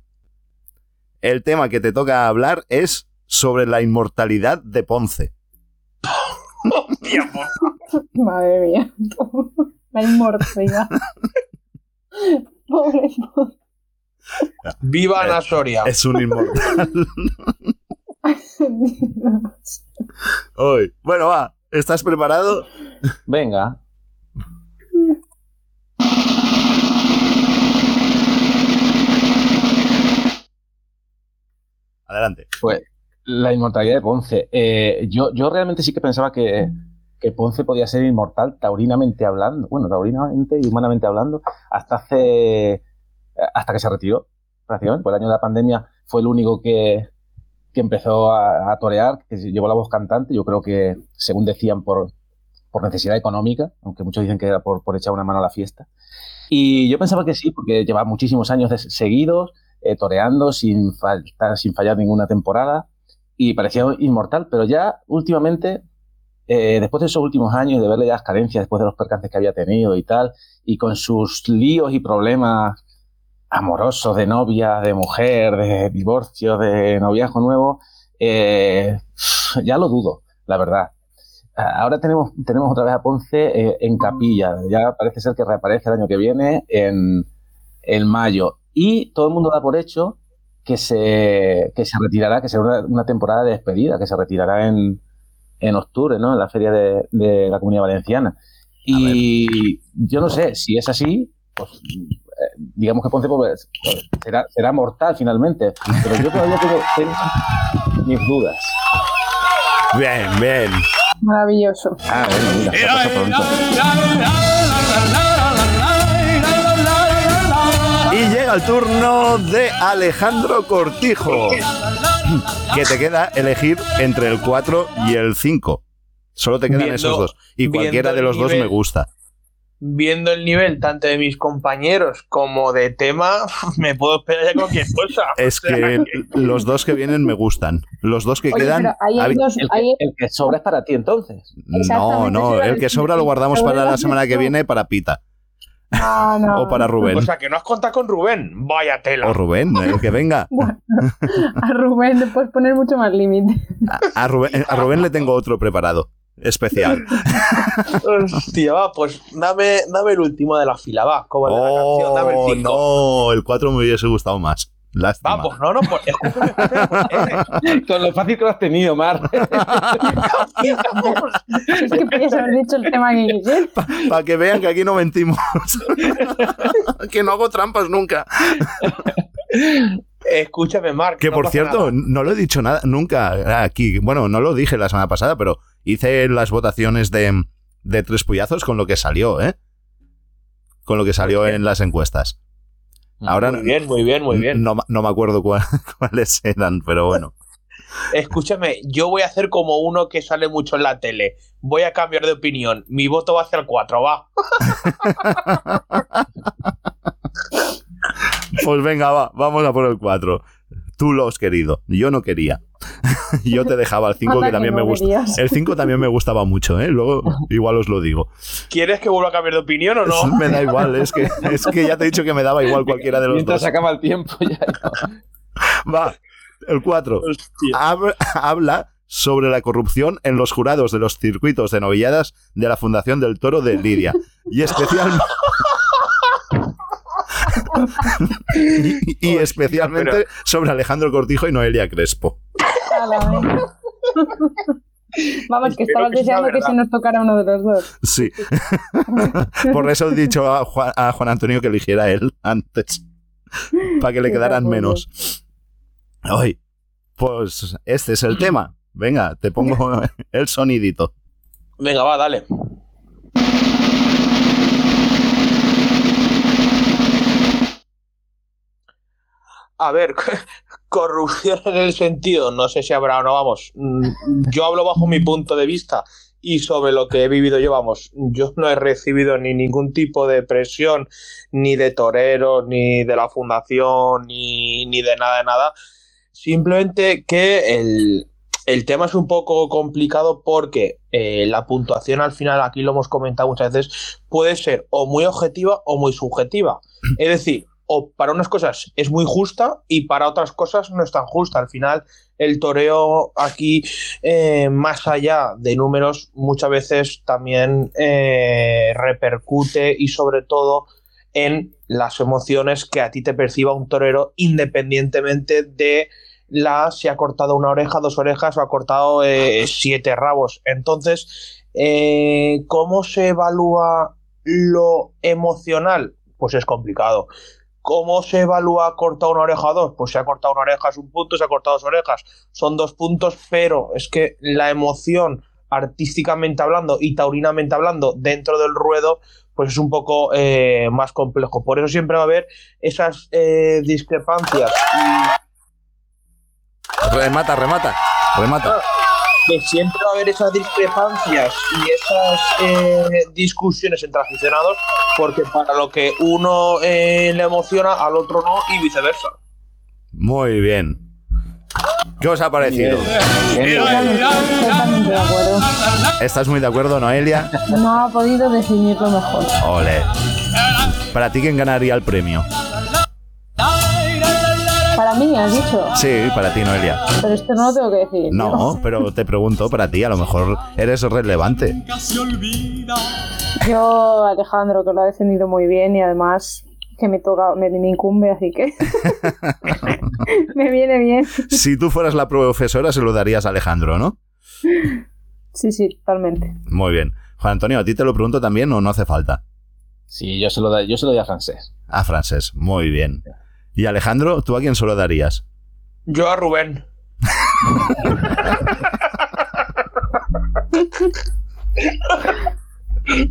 El tema que te toca hablar es sobre la inmortalidad de Ponce. Madre mía. La inmortalidad. Pobre Ponce. Viva Ana Soria. Es un inmortal. Hoy. Bueno, va. ¿Estás preparado? Venga. Adelante. Pues la inmortalidad de Ponce. Eh, yo, yo realmente sí que pensaba que, que Ponce podía ser inmortal taurinamente hablando, bueno, taurinamente y humanamente hablando, hasta hace hasta que se retiró, prácticamente. Por el año de la pandemia fue el único que, que empezó a, torear, que llevó la voz cantante. Yo creo que, según decían, por, por necesidad económica, aunque muchos dicen que era por, echar una mano a la fiesta. Y yo pensaba que sí, porque lleva muchísimos años de- seguidos eh, toreando sin, faltar, sin fallar ninguna temporada y parecía inmortal, pero ya últimamente, eh, después de esos últimos años, de verle ya las carencias, después de los percances que había tenido y tal, y con sus líos y problemas amorosos de novia, de mujer, de divorcio, de noviazgo nuevo, eh, ya lo dudo, la verdad. Ahora tenemos, tenemos otra vez a Ponce eh, en capilla. Ya parece ser que reaparece el año que viene en, en mayo. Y todo el mundo da por hecho que se, que se retirará, que será una, una temporada de despedida, que se retirará en, en octubre, ¿no? En la feria de, de la Comunidad Valenciana. Y yo no sé, si es así, pues digamos que Ponce pues, será, será mortal finalmente. Pero yo todavía tengo, tengo mis dudas. Bien, bien. Maravilloso. Ah, bueno, mira, se ha pasado pronto. Y llega el turno de Alejandro Cortijo. Que te queda elegir entre el 4 y el 5. Solo te quedan Viendo- esos dos. Y cualquiera de los dos me gusta. Viendo el nivel tanto de mis compañeros como de tema, me puedo esperar ya cualquier cosa. Es O sea, que los dos que vienen me gustan. Los dos que Oye, quedan. hay dos. El que, hay- el que sobra es para ti entonces. No, no, el que sobra lo guardamos para la semana que viene para Pita. Ah, no. O para Rubén. O sea, que no has contado con Rubén. Vaya tela. O Rubén, el que venga. A Rubén le puedes poner mucho más límite. A, a Rubén, a Rubén le tengo otro preparado. Especial. Hostia, va, pues dame, dame el último de la fila, va. Como el de la canción, dame Oh, el 5. no, el 4 me hubiese gustado más. Lástima. Va, pues no, no, pues escúchame, escúchame, pues, Con lo fácil que lo has tenido, Mar. Es que podías haber dicho el tema que. Para que vean que aquí no mentimos. que no hago trampas nunca. escúchame, Mark. Que no por cierto, nada. no lo he dicho nada nunca aquí. Bueno, no lo dije la semana pasada, pero hice las votaciones de, de tres puyazos con lo que salió, ¿eh? Con lo que salió en las encuestas. Ahora Muy bien, muy bien, muy bien. No, no me acuerdo cuál- cuáles eran, pero bueno. Escúchame, yo voy a hacer como uno que sale mucho en la tele. Voy a cambiar de opinión. Mi voto va hacia el 4, va. Pues venga, va, vamos a por el 4. Tú lo has querido, yo no quería. yo te dejaba el 5 Anda que que también no me gusta. querías. El 5 también me gustaba mucho, ¿eh? Luego igual os lo digo. ¿Quieres que vuelva a cambiar de opinión o no? Me da igual, es que, es que ya te he dicho que me daba igual cualquiera de los Mientras dos. se acaba el tiempo ya. Va, el 4. Hostia. Hab- habla sobre la corrupción en los jurados de los circuitos de novilladas de la Fundación del Toro de Lidia. Y especialmente... y, especialmente sobre Alejandro Cortijo y Noelia Crespo. Vamos, que estabas deseando que se nos tocara uno de los dos. Sí. Por eso he dicho a Juan, Antonio que eligiera él antes. Para que le quedaran menos. Hoy, pues este es el tema. Venga, te pongo el sonidito. Venga, va, dale. A ver, corrupción en el sentido, no sé si habrá o no, vamos. Mm, yo hablo bajo mi punto de vista y sobre lo que he vivido yo, vamos, yo no he recibido ni ningún tipo de presión, ni de torero, ni de la fundación, ni, de nada de nada. Simplemente que el, el tema es un poco complicado porque eh, la puntuación al final, aquí lo hemos comentado muchas veces, puede ser o muy objetiva o muy subjetiva. Es decir, o para unas cosas es muy justa y para otras cosas no es tan justa. Al final, el toreo aquí, eh, más allá de números, muchas veces también eh, repercute y sobre todo en las emociones que a ti te perciba un torero independientemente de la si ha cortado una oreja, dos orejas o ha cortado eh, siete rabos. Entonces, ¿cómo se evalúa lo emocional? Pues es complicado. ¿Cómo se evalúa cortado una oreja o dos? Pues se ha cortado una oreja es un punto, se ha cortado dos orejas son dos puntos, pero es que la emoción artísticamente hablando y taurinamente hablando dentro del ruedo pues es un poco eh, más complejo. Por eso siempre va a haber esas eh, discrepancias. Remata, remata, remata. Que siempre va a haber esas discrepancias y esas eh, discusiones entre aficionados, porque para lo que uno eh, le emociona, al otro no, y viceversa. Muy bien. ¿Qué os ha parecido? ¿Estás muy de acuerdo, Noelia? No ha podido definirlo mejor. Ole. ¿Para ti quién ganaría el premio? Mí, has dicho. Sí, para ti, Noelia. Pero esto no lo tengo que decir. No, pero te pregunto para ti, a lo mejor eres relevante. Yo, Alejandro, que lo ha defendido muy bien y además que me toca, me, incumbe, así que me viene bien. Si tú fueras la profesora, se lo darías a Alejandro, ¿no? Sí, sí, totalmente. Muy bien. Juan Antonio, ¿a ti te lo pregunto también o no hace falta? Sí, yo se lo, yo se lo doy a francés. A francés, muy bien. Y Alejandro, ¿tú a quién solo darías? Yo a Rubén.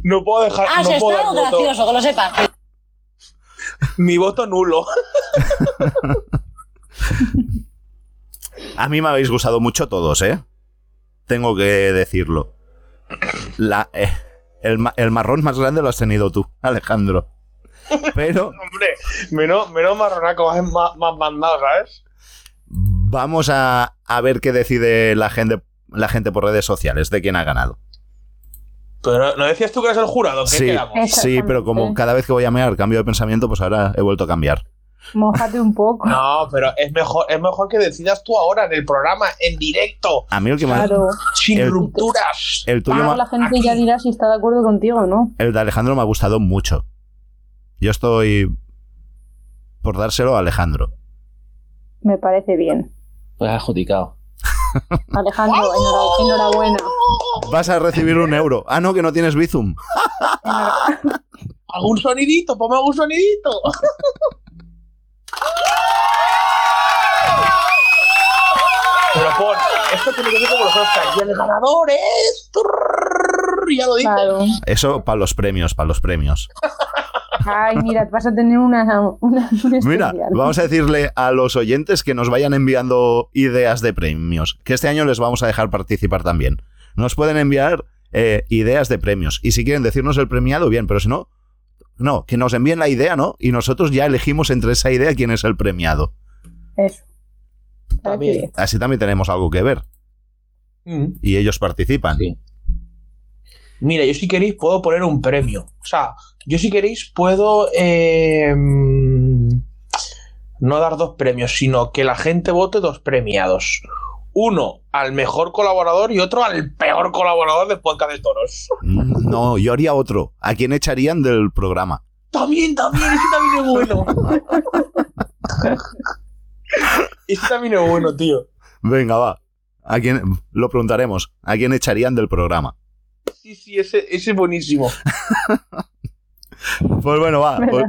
no puedo dejar. Ah, no puedo está gracioso, que lo sepas. Mi voto nulo. a mí me habéis gustado mucho todos, ¿eh? Tengo que decirlo. La, eh, el, el marrón más grande lo has tenido tú, Alejandro. Pero. Hombre, menos, menos marronaco más, más mandado, ¿sabes? Vamos a, ver qué decide la gente, la gente por redes sociales de quién ha ganado. Pero no decías tú que eres el jurado, ¿qué sí, Sí, pero como cada vez que voy a mear cambio de pensamiento, pues ahora he vuelto a cambiar. Mójate un poco. No, pero es mejor, es mejor que decidas tú ahora en el programa, en directo. A mí el que claro. Sin rupturas. El tuyo la gente ya dirá si está de acuerdo contigo, ¿no? El de Alejandro me ha gustado mucho. Yo estoy por dárselo a Alejandro. Me parece bien. Pues adjudicado. Alejandro, enhorabuena. Vas a recibir un euro. Ah, no, que no tienes Bizum. ¿Algún sonidito? Ponme algún sonidito. Pero pon, esto tiene que ver con los Oscars. Y el ganador es. Ya lo dices. Eso para los premios, para los premios. Ay, mira, vas a tener una, Mira, vamos a decirle a los oyentes que nos vayan enviando ideas de premios, que este año les vamos a dejar participar también. Nos pueden enviar eh, ideas de premios. Y si quieren decirnos el premiado, bien, pero si no, no, que nos envíen la idea, ¿no? Y nosotros ya elegimos entre esa idea quién es el premiado. Eso. Así también tenemos algo que ver. Mm. Y ellos participan. Sí. Mira, yo si queréis puedo poner un premio. O sea, yo si queréis puedo eh, no dar dos premios, sino que la gente vote dos premiados. uno al mejor colaborador y otro al peor colaborador del podcast de toros. No, yo haría otro. ¿A quién echarían del programa? También, también, ese también es bueno. ese también es bueno, tío. Venga, va. ¿A quién? Lo preguntaremos. ¿A quién echarían del programa? Sí, sí, ese, ese es buenísimo. pues bueno, va. Pues,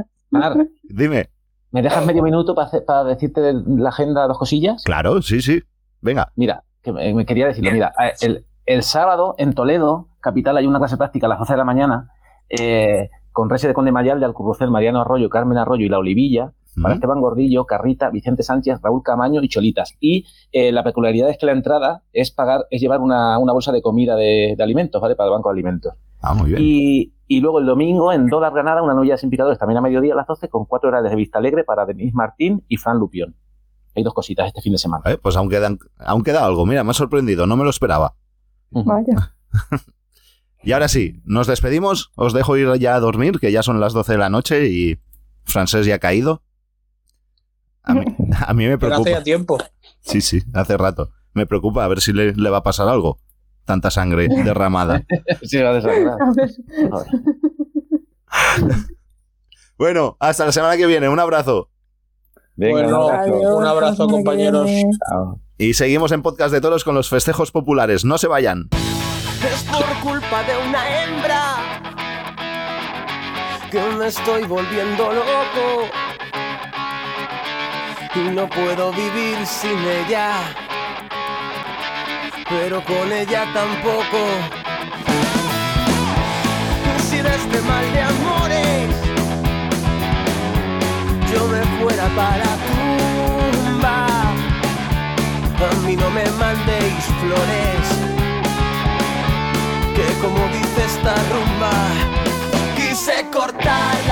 dime. ¿Me dejas medio minuto para, decirte de la agenda dos cosillas? Claro, sí, sí. Venga. Mira, que me quería decirlo. Mira, el, el, sábado en Toledo, capital, hay una clase práctica a las 12 de la mañana eh, con Reyes de Conde Mayal, de Alcurrucel, Mariano Arroyo, Carmen Arroyo y La Olivilla para Esteban Gordillo, Carrita, Vicente Sánchez, Raúl Camaño y Cholitas. Y eh, la peculiaridad es que la entrada es pagar, es llevar una, bolsa de comida de, alimentos, ¿vale? Para el Banco de Alimentos. Ah, muy bien. Y, luego el domingo en Dólar Granada, una novia sin picadores también a mediodía a las 12 con cuatro horas de vista alegre para Denise Martín y Fran Lupión. Hay dos cositas este fin de semana. Eh, pues aún queda, aún queda algo. Mira, me ha sorprendido, no me lo esperaba. Vaya. y ahora sí, nos despedimos. Os dejo ir ya a dormir, que ya son las 12 de la noche y Francés ya ha caído. A mí, me preocupa. Pero hace tiempo. Sí, sí, hace rato. Me preocupa a ver si le, va a pasar algo. Tanta sangre derramada. sí, va a bueno, hasta la semana que viene. Un abrazo. bueno, un abrazo, compañeros. Y seguimos en Podcast de Toros con los festejos populares. No se vayan. Es por culpa de una hembra que me estoy volviendo loco y no puedo vivir sin ella, pero con ella tampoco. Si de este mal de amores yo me fuera para tumba, a mí no me mandéis flores, que como dice esta rumba, quise cortar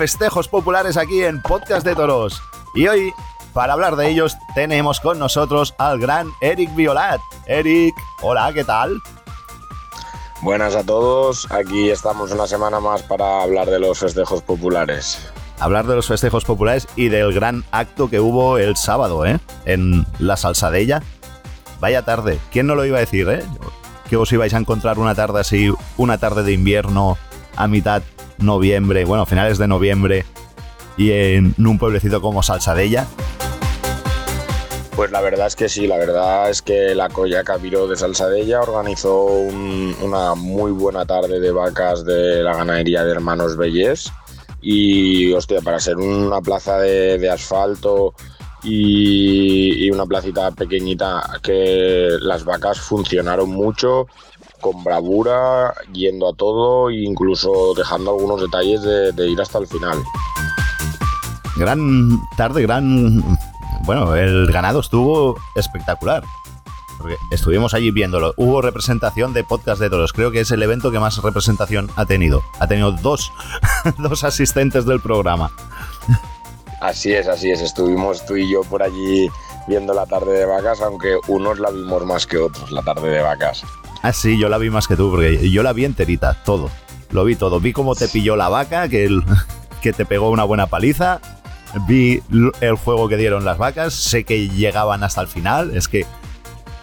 festejos populares aquí en Podcast de Toros. Y hoy, para hablar de ellos, tenemos con nosotros al gran Eric Violat. Eric, hola, ¿qué tal? Buenas a todos, aquí estamos una semana más para hablar de los festejos populares. Hablar de los festejos populares y del gran acto que hubo el sábado, ¿eh? En la Salsadella. Vaya tarde, ¿quién no lo iba a decir, eh? Que os ibais a encontrar una tarde así, una tarde de invierno a mitad noviembre, bueno, finales de noviembre, y en un pueblecito como Salsadella? Pues la verdad es que sí, la verdad es que la Colla Cabiro de Salsadella organizó una muy buena tarde de vacas de la ganadería de Hermanos Bellés. Y, hostia, para ser una plaza de, asfalto y, y, una placita pequeñita, que las vacas funcionaron mucho, con bravura, yendo a todo e incluso dejando algunos detalles de, ir hasta el final. Gran tarde, gran... Bueno, el ganado estuvo espectacular. Porque estuvimos allí viéndolo. Hubo representación de podcast de todos. Creo que es el evento que más representación ha tenido. Ha tenido dos, dos asistentes del programa. Así es, así es. Estuvimos tú y yo por allí viendo la tarde de vacas, aunque unos la vimos más que otros, la tarde de vacas. Ah, sí, yo la vi más que tú, porque yo la vi enterita, todo. Lo vi todo. Vi cómo te pilló la vaca, que, que te pegó una buena paliza. Vi el juego que dieron las vacas. Sé que llegaban hasta el final. Es que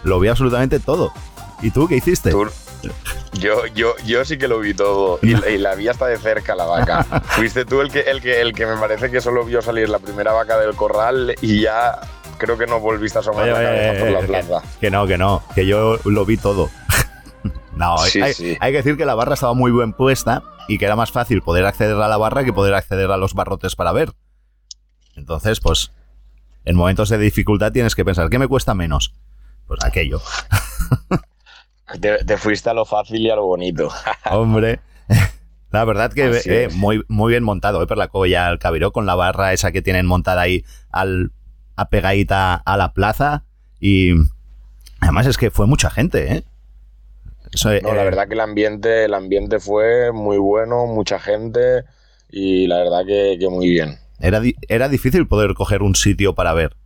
lo vi absolutamente todo. ¿Y tú qué hiciste? Yo, yo, yo sí que lo vi todo y, la vi hasta de cerca la vaca. Fuiste tú el que, el, que, el que me parece que solo vio salir la primera vaca del corral y ya creo que no volviste a asomar la cabeza por la plaza. Que, no, que no, que yo lo vi todo. No, hay, hay, que decir que la barra estaba muy bien puesta y que era más fácil poder acceder a la barra que poder acceder a los barrotes para ver. Entonces, pues, en momentos de dificultad tienes que pensar, ¿qué me cuesta menos? Pues aquello. Te, fuiste a lo fácil y a lo bonito. Hombre. La verdad que eh, muy, muy bien montado, eh, por la colla, el cabiró con la barra esa que tienen montada ahí al, apegadita a la plaza y además es que fue mucha gente, ¿eh? No, la verdad que el ambiente, el ambiente fue muy bueno, mucha gente y la verdad que, muy bien. Era, era difícil poder coger un sitio para ver.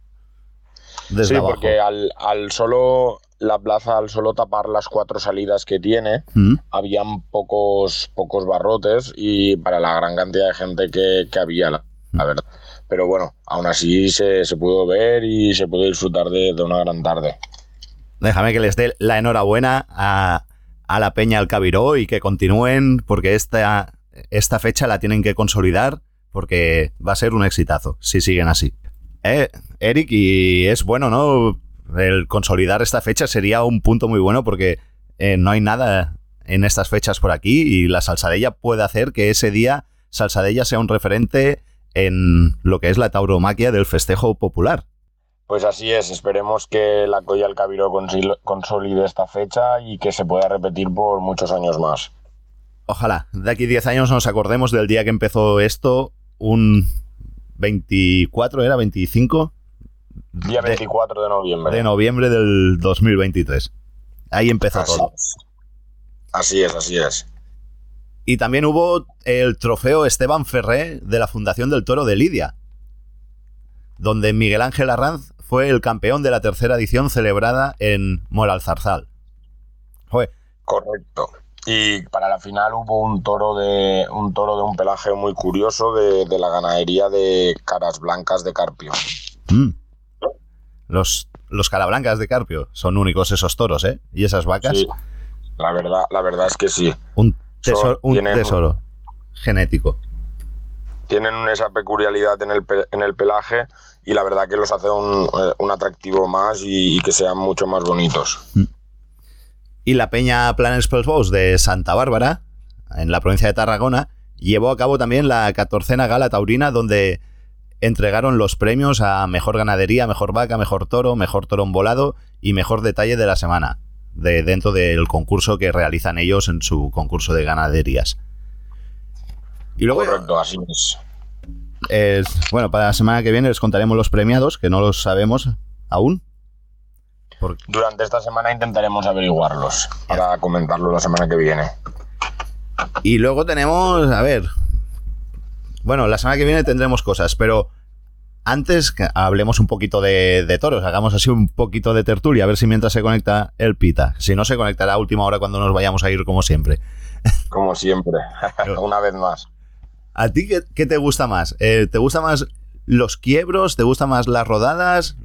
sí, porque al, al solo la plaza al solo tapar las cuatro salidas que tiene, mm. habían pocos, pocos barrotes y para la gran cantidad de gente que, había, la, verdad. Pero bueno, aún así se, pudo ver y se pudo disfrutar de, una gran tarde. Déjame que les dé la enhorabuena a, la Peña al Cabiró y que continúen porque esta, esta fecha la tienen que consolidar porque va a ser un exitazo si siguen así. Eh, Eric, y es bueno, ¿no? el consolidar esta fecha sería un punto muy bueno porque eh, no hay nada en estas fechas por aquí y la salsadella puede hacer que ese día salsadella sea un referente en lo que es la tauromaquia del festejo popular. Pues así es, esperemos que la Colla del Cabiro consolide esta fecha y que se pueda repetir por muchos años más. Ojalá, de aquí 10 años nos acordemos del día que empezó esto, un 24, ¿era 25? Día 24 de, noviembre. De noviembre del 2023. Ahí empezó todo. Así es, así es. Y también hubo el trofeo Esteban Ferré de la Fundación del Toro de Lidia, donde Miguel Ángel Arranz fue el campeón de la tercera edición celebrada en Moralzarzal. Fue. Correcto. Y para la final hubo un toro de un toro de un pelaje muy curioso de, la ganadería de caras blancas de Carpio. Mm. Los, los carablancas de Carpio son únicos esos toros, ¿eh? Y esas vacas. Sí, la verdad, la verdad es que sí. Un tesoro, un tesoro genético. Tienen esa peculiaridad en el, en el pelaje y la verdad que los hace un, eh, atractivo más y, que sean mucho más bonitos. Mm. Y la Peña Planes Pels de Santa Bárbara, en la provincia de Tarragona, llevó a cabo también la catorcena gala taurina donde entregaron los premios a Mejor Ganadería, Mejor Vaca, Mejor Toro, Mejor Torón Volado y Mejor Detalle de la Semana, de, dentro del concurso que realizan ellos en su concurso de ganaderías. Y luego, Correcto, así es. Bueno, para la semana que viene les contaremos los premiados, que no los sabemos aún. Durante esta semana intentaremos averiguarlos para comentarlo la semana que viene. Y luego tenemos, a ver, bueno, la semana que viene tendremos cosas, pero antes hablemos un poquito de, toros, hagamos así un poquito de tertulia, a ver si mientras se conecta el pita. Si no, se conectará a última hora cuando nos vayamos a ir como siempre. Como siempre, una vez más. ¿A ti qué, te gusta más? Eh, ¿Te gusta más los quiebros? ¿Te gusta más las rodadas?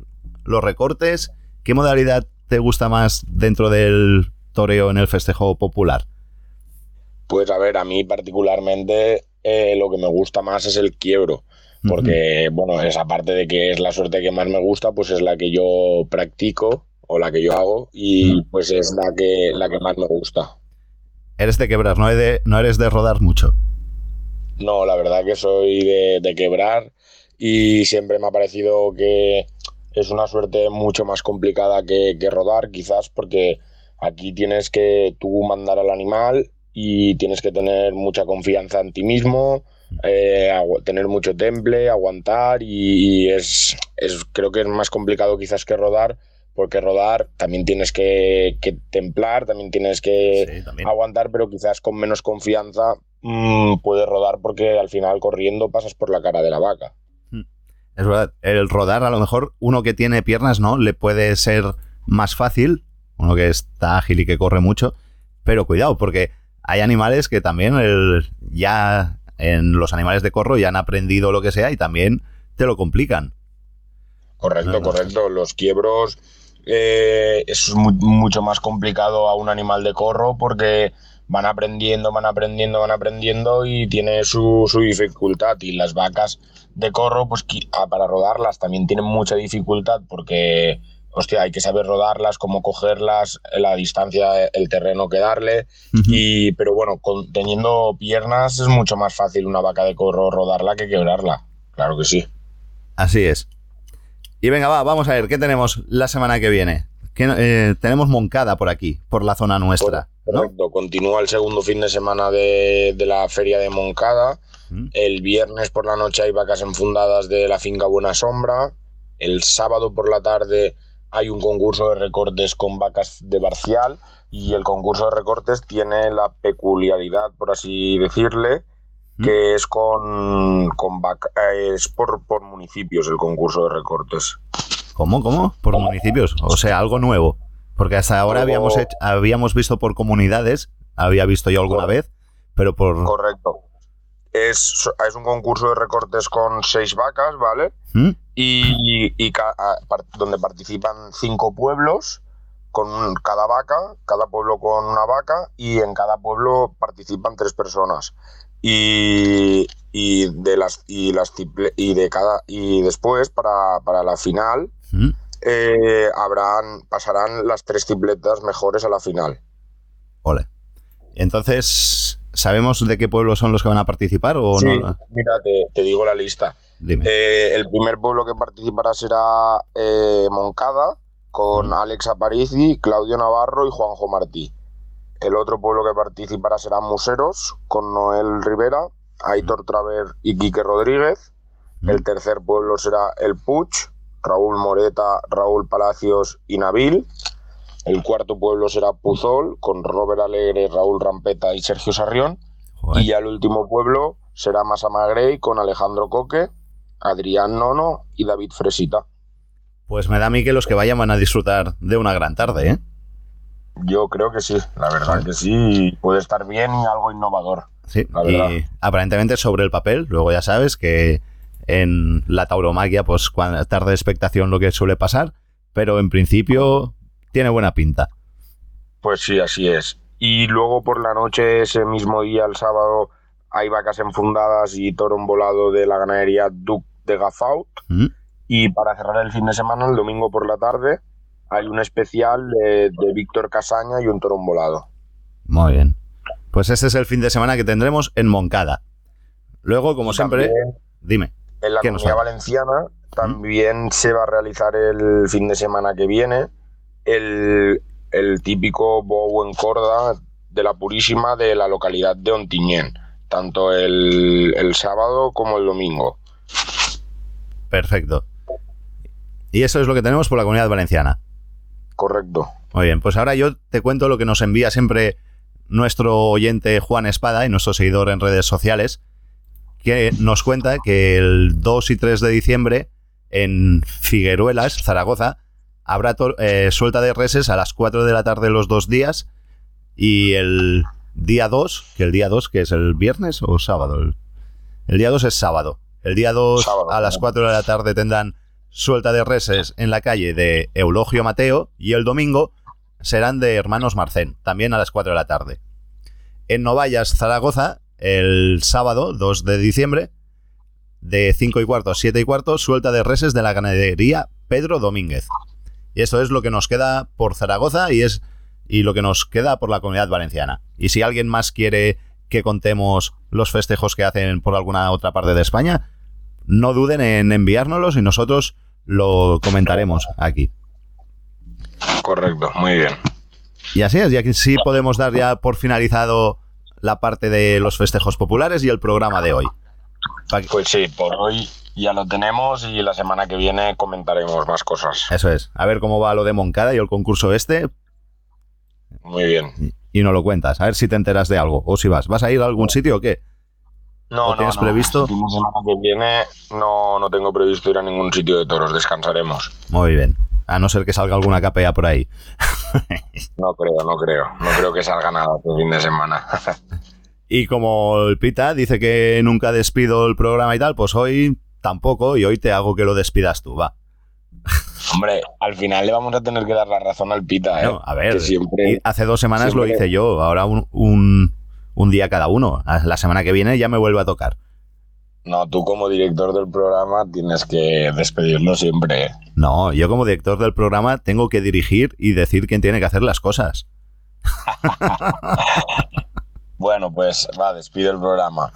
¿Los recortes? ¿Qué modalidad te gusta más dentro del toreo en el festejo popular? Pues a ver, a mí particularmente eh, lo que me gusta más es el quiebro. Porque, bueno, esa parte de que es la suerte que más me gusta, pues es la que yo practico o la que yo hago y pues es la que, la que más me gusta. Eres de quebrar, no, de, no eres de rodar mucho. No, la verdad que soy de, quebrar y siempre me ha parecido que es una suerte mucho más complicada que, que rodar, quizás porque aquí tienes que tú mandar al animal y tienes que tener mucha confianza en ti mismo, eh, tener mucho temple, aguantar y, es, es, creo que es más complicado quizás que rodar porque rodar también tienes que, templar, también tienes que aguantar, pero quizás con menos confianza mm, puedes rodar porque al final corriendo pasas por la cara de la vaca. Hmm. Es verdad, el rodar a lo mejor uno que tiene piernas, ¿no? Le puede ser más fácil, uno que está ágil y que corre mucho, pero cuidado, porque hay animales que también ya en los animales de corro ya han aprendido lo que sea y también te lo complican. Correcto, correcto. Los quiebros, eh, es mucho más complicado a un animal de corro porque van aprendiendo, van aprendiendo, van aprendiendo y tiene su, su dificultad. Y las vacas de corro, pues ah, para rodarlas también tienen mucha dificultad porque hostia, hay que saber rodarlas, cómo cogerlas, la distancia, el terreno que darle. y, pero bueno, teniendo piernas es mucho más fácil una vaca de corro rodarla que quebrarla. Claro que sí. Así es. Y venga, va, vamos a ver, ¿qué tenemos la semana que viene? Eh, tenemos Moncada por aquí, por la zona nuestra. Correcto, continúa el segundo fin de semana de, la feria de Moncada. El viernes por la noche hay vacas enfundadas de la finca Buena Sombra. El sábado por la tarde hay un concurso de recortes con vacas de Barcial y el concurso de recortes tiene la peculiaridad, por así decirle, ¿Mm? que es con, con es por, por municipios el concurso de recortes. ¿Cómo? ¿Cómo? ¿Por municipios? O sea, algo nuevo. Porque hasta ahora habíamos, habíamos visto por comunidades, había visto yo alguna vez, pero por... Correcto. Es, es un concurso de recortes con seis vacas, ¿vale? ¿Mm? y, donde participan cinco pueblos con cada vaca, cada pueblo con una vaca y en cada pueblo participan tres personas. Y, de las y las y de cada y después para, la final ¿Mm? eh, habrán pasarán las tres tripletas mejores a la final. Ole. Entonces, ¿sabemos de qué pueblos son los que van a participar o no? Mira, te digo la lista. Eh, el primer pueblo que participará será eh, Moncada, con Alex Aparici, Claudio Navarro y Juanjo Martí. El otro pueblo que participará será Museros, con Noel Rivera, Aitor Traver y Quique Rodríguez. El tercer pueblo será El Puch, Raúl Moreta, Raúl Palacios y Nabil. El cuarto pueblo será Puzol, con Robert Alegre, Raúl Rampeta y Sergio Sarrión. Y ya el último pueblo será Masamagrey, con Alejandro Coque, Adrián Nono y David Fresita. Pues me da a mí que los que vayan van a disfrutar de una gran tarde, ¿eh? Yo creo que sí, la verdad que sí, puede estar bien y algo innovador. Sí, y aparentemente sobre el papel, luego ya sabes que en la tauromaquia, pues cuando tarde de expectación lo que suele pasar, pero en principio tiene buena pinta. Pues sí, así es. Y luego por la noche, ese mismo día, el sábado, hay vacas enfundadas y toro volado de la ganadería Duc de Gafaut. Mm. Y para cerrar el fin de semana, el domingo por la tarde, hay un especial de, Víctor Casaña y un toro volado. Muy bien. Pues este es el fin de semana que tendremos en Moncada. Luego, como siempre, dime. En la comunidad valenciana también se va a realizar el fin de semana que viene el, el típico bow en corda de la Purísima de la localidad de Ontiñén tanto el, sábado como el domingo. Perfecto. Y eso es lo que tenemos por la comunidad valenciana. Correcto. Muy bien, pues ahora yo te cuento lo que nos envía siempre nuestro oyente Juan Espada y nuestro seguidor en redes sociales, que nos cuenta que el 2 y 3 de diciembre en Figueruelas, Zaragoza, habrá eh, suelta de reses a las 4 de la tarde los dos días y el día 2, que el día 2, que es el viernes o sábado. El, día 2 es sábado. El día 2 a las 4 de la tarde tendrán suelta de reses en la calle de Eulogio Mateo y el domingo serán de Hermanos Marcén, también a las 4 de la tarde. En Novallas, Zaragoza, el sábado 2 de diciembre, de 5 y cuarto a 7 y cuarto, suelta de reses de la ganadería Pedro Domínguez. Y esto es lo que nos queda por Zaragoza y es y lo que nos queda por la comunidad valenciana. Y si alguien más quiere que contemos los festejos que hacen por alguna otra parte de España, no duden en enviárnoslos y nosotros lo comentaremos aquí. Correcto, muy bien. Y así es, y aquí sí podemos dar ya por finalizado la parte de los festejos populares y el programa de hoy. Pues sí, por hoy ya lo tenemos y la semana que viene comentaremos más cosas. Eso es, a ver cómo va lo de Moncada y el concurso este, muy bien. Y, no lo cuentas, a ver si te enteras de algo. O si vas. ¿Vas a ir a algún sitio o qué? No, no, tienes previsto? La semana que viene no, no tengo previsto ir a ningún sitio de toros, descansaremos. Muy bien. A no ser que salga alguna capea por ahí. no creo, no creo. No creo que salga nada este fin de semana. y como el Pita dice que nunca despido el programa y tal, pues hoy tampoco, y hoy te hago que lo despidas tú, va. Hombre, al final le vamos a tener que dar la razón al Pita, ¿eh? a ver, siempre, hace dos semanas lo hice yo, ahora un, un, día cada uno. La semana que viene ya me vuelve a tocar. No, tú como director del programa tienes que despedirlo siempre. No, yo como director del programa tengo que dirigir y decir quién tiene que hacer las cosas. bueno, pues va, despide el programa.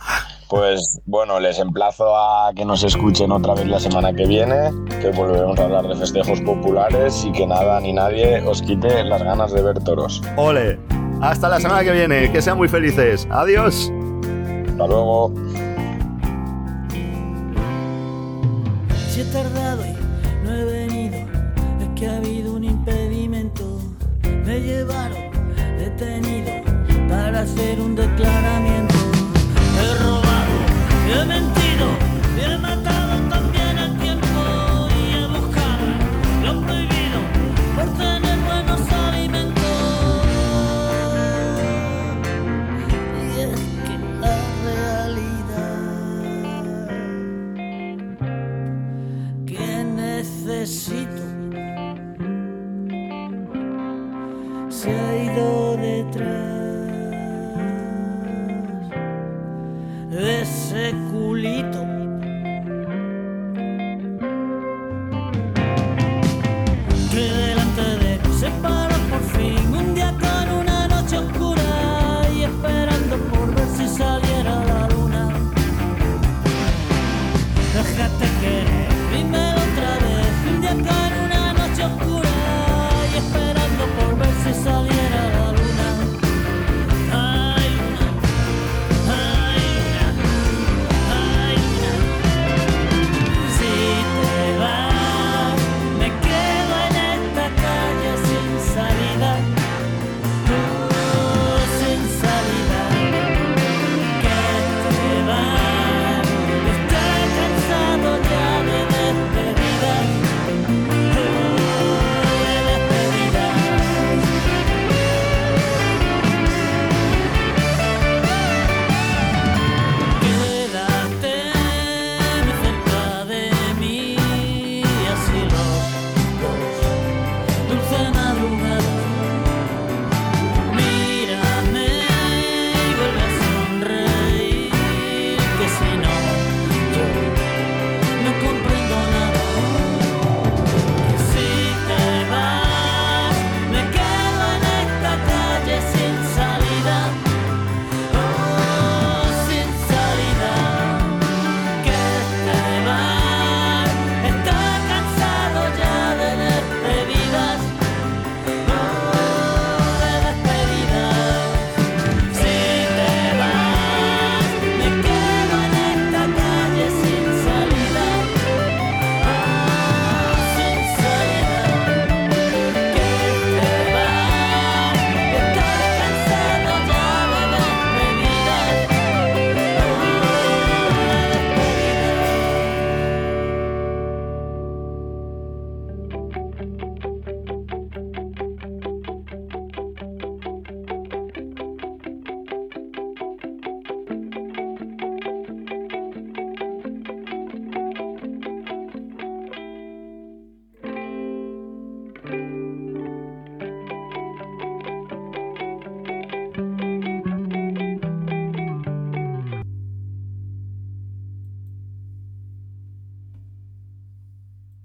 Pues bueno, les emplazo a que nos escuchen otra vez la semana que viene, que volveremos a hablar de festejos populares y que nada ni nadie os quite las ganas de ver toros. Ole, hasta la semana que viene, que sean muy felices. Adiós. Hasta luego. He tardado y no he venido, es que ha habido un impedimento. Me llevaron detenido para hacer un declaramiento. He robado, he mentido,